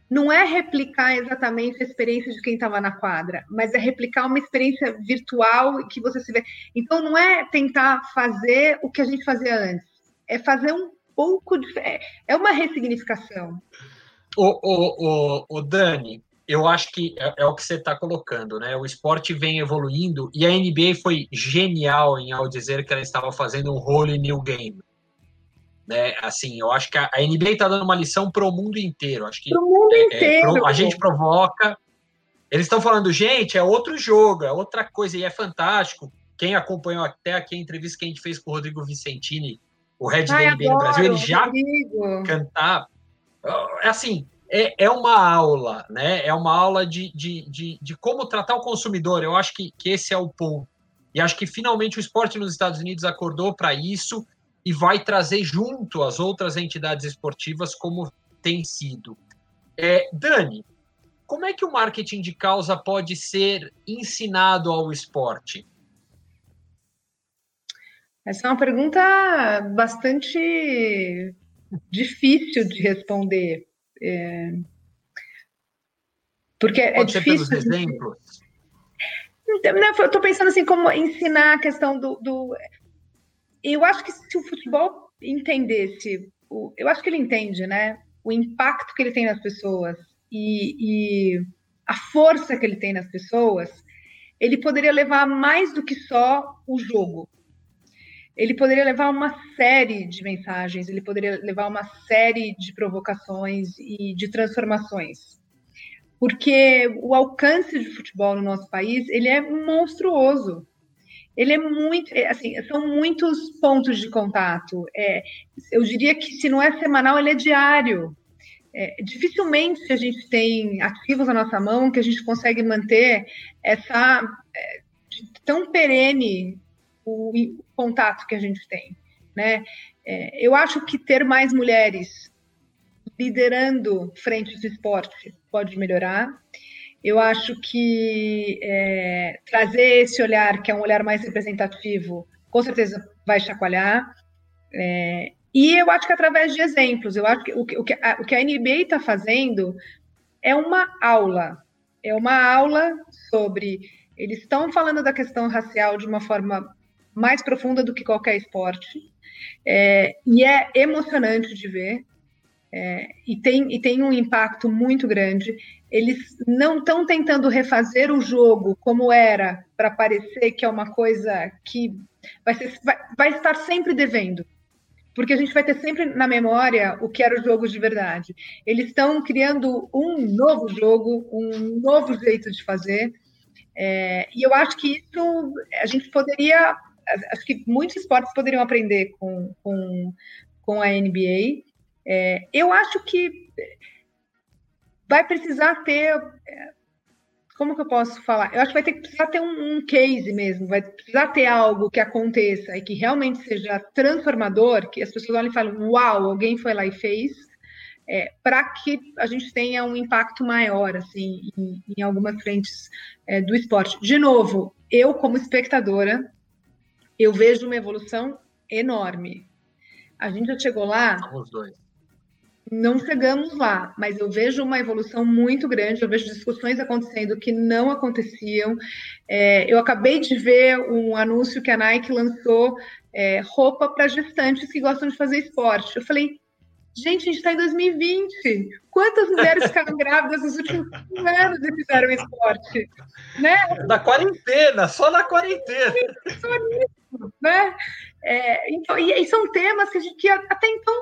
não é replicar exatamente a experiência de quem estava na quadra, mas é replicar uma experiência virtual que você se vê. Então, não é tentar fazer o que a gente fazia antes, é fazer um pouco de. É uma ressignificação. O, o, o, o Dani, eu acho que é, é o que você está colocando, né? O esporte vem evoluindo e a NBA foi genial em ao dizer que ela estava fazendo um whole new game. Né? Assim, eu acho que a, a NBA está dando uma lição para o mundo inteiro. Acho que mundo é, inteiro. É, pro, a gente provoca. Eles estão falando, gente, é outro jogo, é outra coisa e é fantástico. Quem acompanhou até aqui a entrevista que a gente fez com o Rodrigo Vicentini, o Red Ai, da NBA adoro, no Brasil, ele já Rodrigo. cantar. É assim, é, é uma aula, né? É uma aula de, de, de, de, como tratar o consumidor. Eu acho que, que esse é o ponto. E acho que finalmente o esporte nos Estados Unidos acordou para isso e vai trazer junto as outras entidades esportivas como tem sido. É, Dani, como é que o marketing de causa pode ser ensinado ao esporte? Essa é uma pergunta bastante difícil de responder. É... Porque é Pode é difícil. Pelos exemplos? eu estou pensando assim, como ensinar a questão do, do, Eu acho que se o futebol entendesse, o... eu acho que ele entende, né? O impacto que ele tem nas pessoas e, e a força que ele tem nas pessoas, ele poderia levar mais do que só o jogo ele poderia levar uma série de mensagens, ele poderia levar uma série de provocações e de transformações. Porque o alcance de futebol no nosso país, ele é monstruoso. Ele é muito, é, assim, são muitos pontos de contato. É, eu diria que se não é semanal, ele é diário. É, dificilmente a gente tem ativos na nossa mão que a gente consegue manter essa é, tão perene o, contato que a gente tem, né? É, eu acho que ter mais mulheres liderando frente do esporte pode melhorar. Eu acho que é, trazer esse olhar, que é um olhar mais representativo, com certeza vai chacoalhar. É, e eu acho que através de exemplos, eu acho que o, o que, a, o que a NBA está fazendo é uma aula, é uma aula sobre. Eles estão falando da questão racial de uma forma mais profunda do que qualquer esporte. É, e é emocionante de ver. É, e, tem, e tem um impacto muito grande. Eles não estão tentando refazer o jogo como era para parecer que é uma coisa que vai, ser, vai, vai estar sempre devendo porque a gente vai ter sempre na memória o que era o jogo de verdade. Eles estão criando um novo jogo, um novo jeito de fazer, é, e eu acho que isso a gente poderia acho que muitos esportes poderiam aprender com, com, com a NBA. É, eu acho que vai precisar ter. Como que eu posso falar? Eu acho que vai ter que precisar ter um, um case mesmo, vai precisar ter algo que aconteça e que realmente seja transformador, que as pessoas olhem e falem, uau, alguém foi lá e fez, é, para que a gente tenha um impacto maior assim em, em algumas frentes é, do esporte. De novo, eu como espectadora eu vejo uma evolução enorme. A gente já chegou lá. Os dois. Não chegamos lá, mas eu vejo uma evolução muito grande. Eu vejo discussões acontecendo que não aconteciam. É, eu acabei de ver um anúncio que a Nike lançou é, roupa para gestantes que gostam de fazer esporte. Eu falei, Gente, a gente está em 2020. Quantas mulheres ficaram grávidas nos últimos anos e fizeram esporte? Né? Na quarentena, só na quarentena. Só nisso, né? É, então, e, e, são temas que, a gente, que até então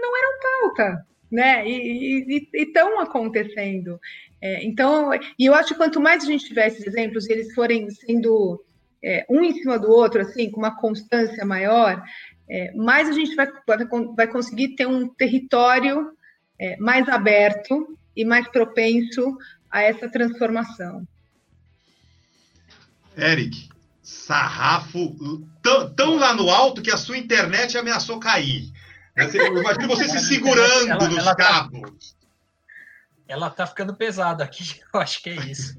não eram pauta, né? E estão acontecendo. É, então, e eu acho que quanto mais a gente tiver esses exemplos e eles forem sendo é, um em cima do outro, assim, com uma constância maior, é, mais a gente vai, vai conseguir ter um território é, mais aberto e mais propenso a essa transformação. Eric, sarrafo tão, tão lá no alto que a sua internet ameaçou cair. Imagina você se segurando ela, nos ela tá cabos. Tá, ela tá ficando pesada aqui, *laughs* eu acho que é isso.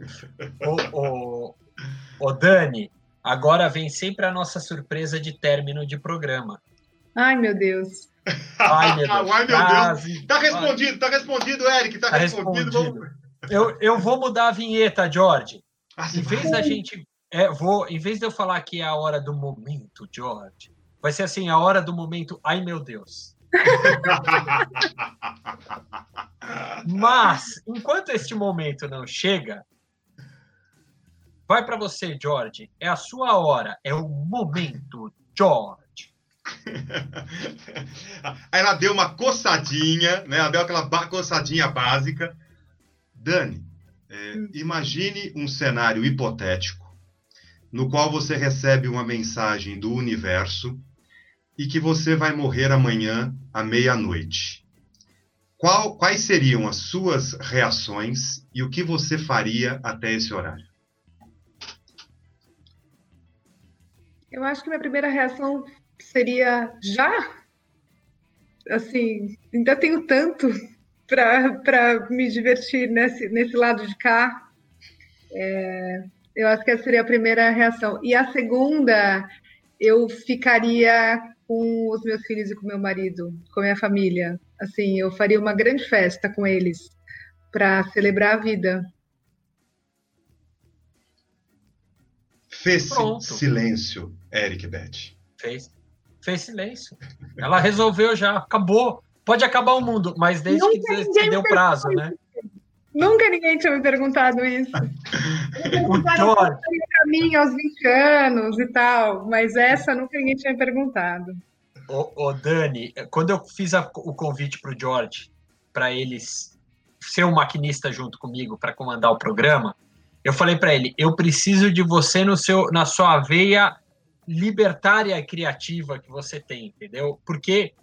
o, o, o Dani, Agora vem sempre a nossa surpresa de término de programa. Ai, meu Deus. Ai, *laughs* meu Deus. Ai, meu Deus. Tá respondido, tá respondido, Eric. Tá, tá respondido. respondido. Eu, eu vou mudar a vinheta, George. Ah, em vez vai. da gente. É, vou, em vez de eu falar que é a hora do momento, George, vai ser assim, a hora do momento. Ai, meu Deus. *laughs* Mas, enquanto este momento não chega, Vai para você, George. É a sua hora. É o momento, George. *laughs* Aí ela deu uma coçadinha, né? Ela deu aquela coçadinha básica. Dani, é, hum. imagine um cenário hipotético no qual você recebe uma mensagem do universo e que você vai morrer amanhã à meia-noite. quais seriam as suas reações e o que você faria até esse horário? Eu acho que minha primeira reação seria já? Assim, ainda tenho tanto *laughs* para me divertir nesse, nesse lado de cá. É, eu acho que essa seria a primeira reação. E a segunda, eu ficaria com os meus filhos e com meu marido, com minha família. Assim, eu faria uma grande festa com eles para celebrar a vida. Fez silêncio, Eric Beth. Fez. Fez silêncio. Ela resolveu já, acabou. Pode acabar o mundo, mas desde Nunca que você deu prazo, né? Nunca ninguém tinha me perguntado isso. *laughs* o George. caminho aos 20 anos e tal, mas essa nunca ninguém tinha me perguntado. Ô, ô Dani, quando eu fiz a, o convite para o George, para eles ser um maquinista junto comigo para comandar o programa, eu falei para ele: eu preciso de você no seu, na sua veia libertária e criativa que você tem, entendeu? Porque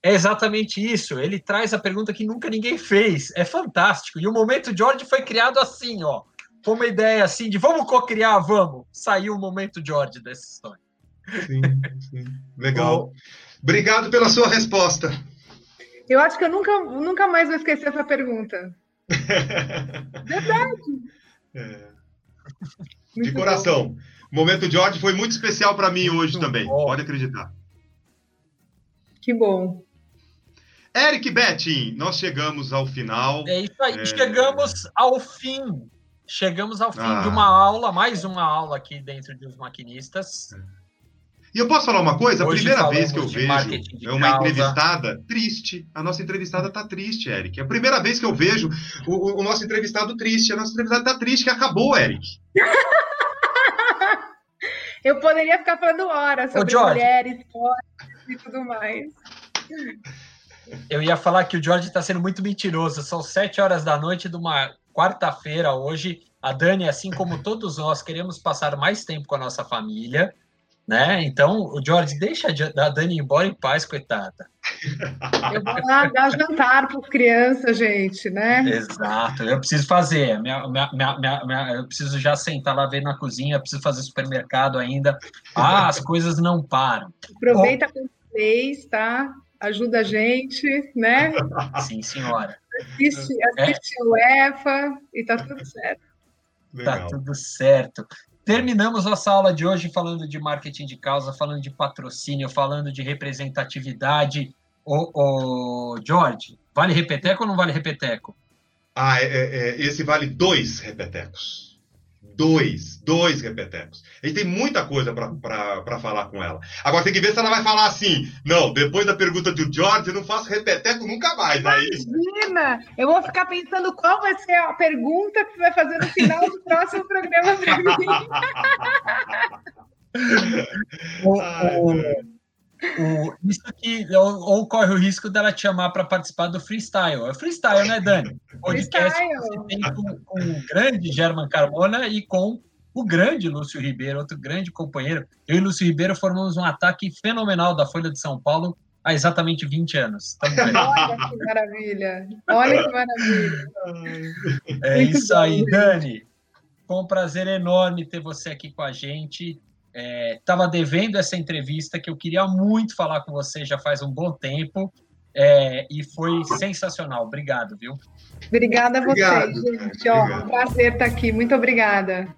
é exatamente isso. Ele traz a pergunta que nunca ninguém fez. É fantástico. E o momento George foi criado assim, ó. Foi uma ideia assim de vamos co-criar, vamos. Saiu o momento George dessa história. Sim, sim. Legal. Obrigado pela sua resposta. Eu acho que eu nunca, nunca mais vou esquecer essa pergunta. *laughs* Verdade. É. De coração. O momento George foi muito especial para mim hoje muito também. Bom. Pode acreditar. Que bom. Eric Betting, nós chegamos ao final. É isso aí, é... chegamos ao fim. Chegamos ao fim ah. de uma aula, mais uma aula aqui dentro dos maquinistas. É. E eu posso falar uma coisa? A primeira vez que eu vejo é uma causa. entrevistada triste. A nossa entrevistada está triste, Eric. É a primeira vez que eu vejo o, o nosso entrevistado triste. A nossa entrevistada está triste, que acabou, Eric. *laughs* eu poderia ficar falando horas sobre Ô, mulheres, e tudo mais. Eu ia falar que o Jorge está sendo muito mentiroso. São sete horas da noite de uma quarta-feira hoje. A Dani, assim como todos nós, queremos passar mais tempo com a nossa família né? Então, o George, deixa a Dani embora em paz, coitada. *laughs* Eu vou lá dar jantar para as crianças, gente, né? Exato, eu preciso fazer. Minha, minha, minha, minha, eu preciso já sentar lá ver na cozinha, preciso fazer supermercado ainda. Ah, as coisas não param. Aproveita com vocês, tá? Ajuda a gente, né? *laughs* Sim, senhora. Assiste, assiste é. o EFA e tá tudo certo. Legal. Tá tudo certo. Terminamos nossa aula de hoje falando de marketing de causa, falando de patrocínio, falando de representatividade. O George, vale repeteco ou não vale repeteco? Ah, é, é, é esse vale dois repetecos. Dois, dois repetecos. A gente tem muita coisa para falar com ela. Agora tem que ver se ela vai falar assim: não, depois da pergunta do George, eu não faço repeteco nunca mais. Aí... Imagina! Eu vou ficar pensando qual vai ser a pergunta que você vai fazer no final do próximo programa para mim. *laughs* o, isso aqui ou, ou, corre o risco dela te chamar para participar do freestyle. É freestyle, né, Dani? Podcast que você tem com, com, o grande German Carmona e com o grande Lúcio Ribeiro, outro grande companheiro. Eu e Lúcio Ribeiro formamos um ataque fenomenal da Folha de São Paulo há exatamente 20 anos. Olha que maravilha! Olha que maravilha! É Muito isso bom. aí, Dani. Foi um prazer enorme ter você aqui com a gente estava é, devendo essa entrevista que eu queria muito falar com você já faz um bom tempo é, e foi sensacional. Obrigado, viu? Obrigada a você, gente. Ó, prazer estar aqui. Muito obrigada.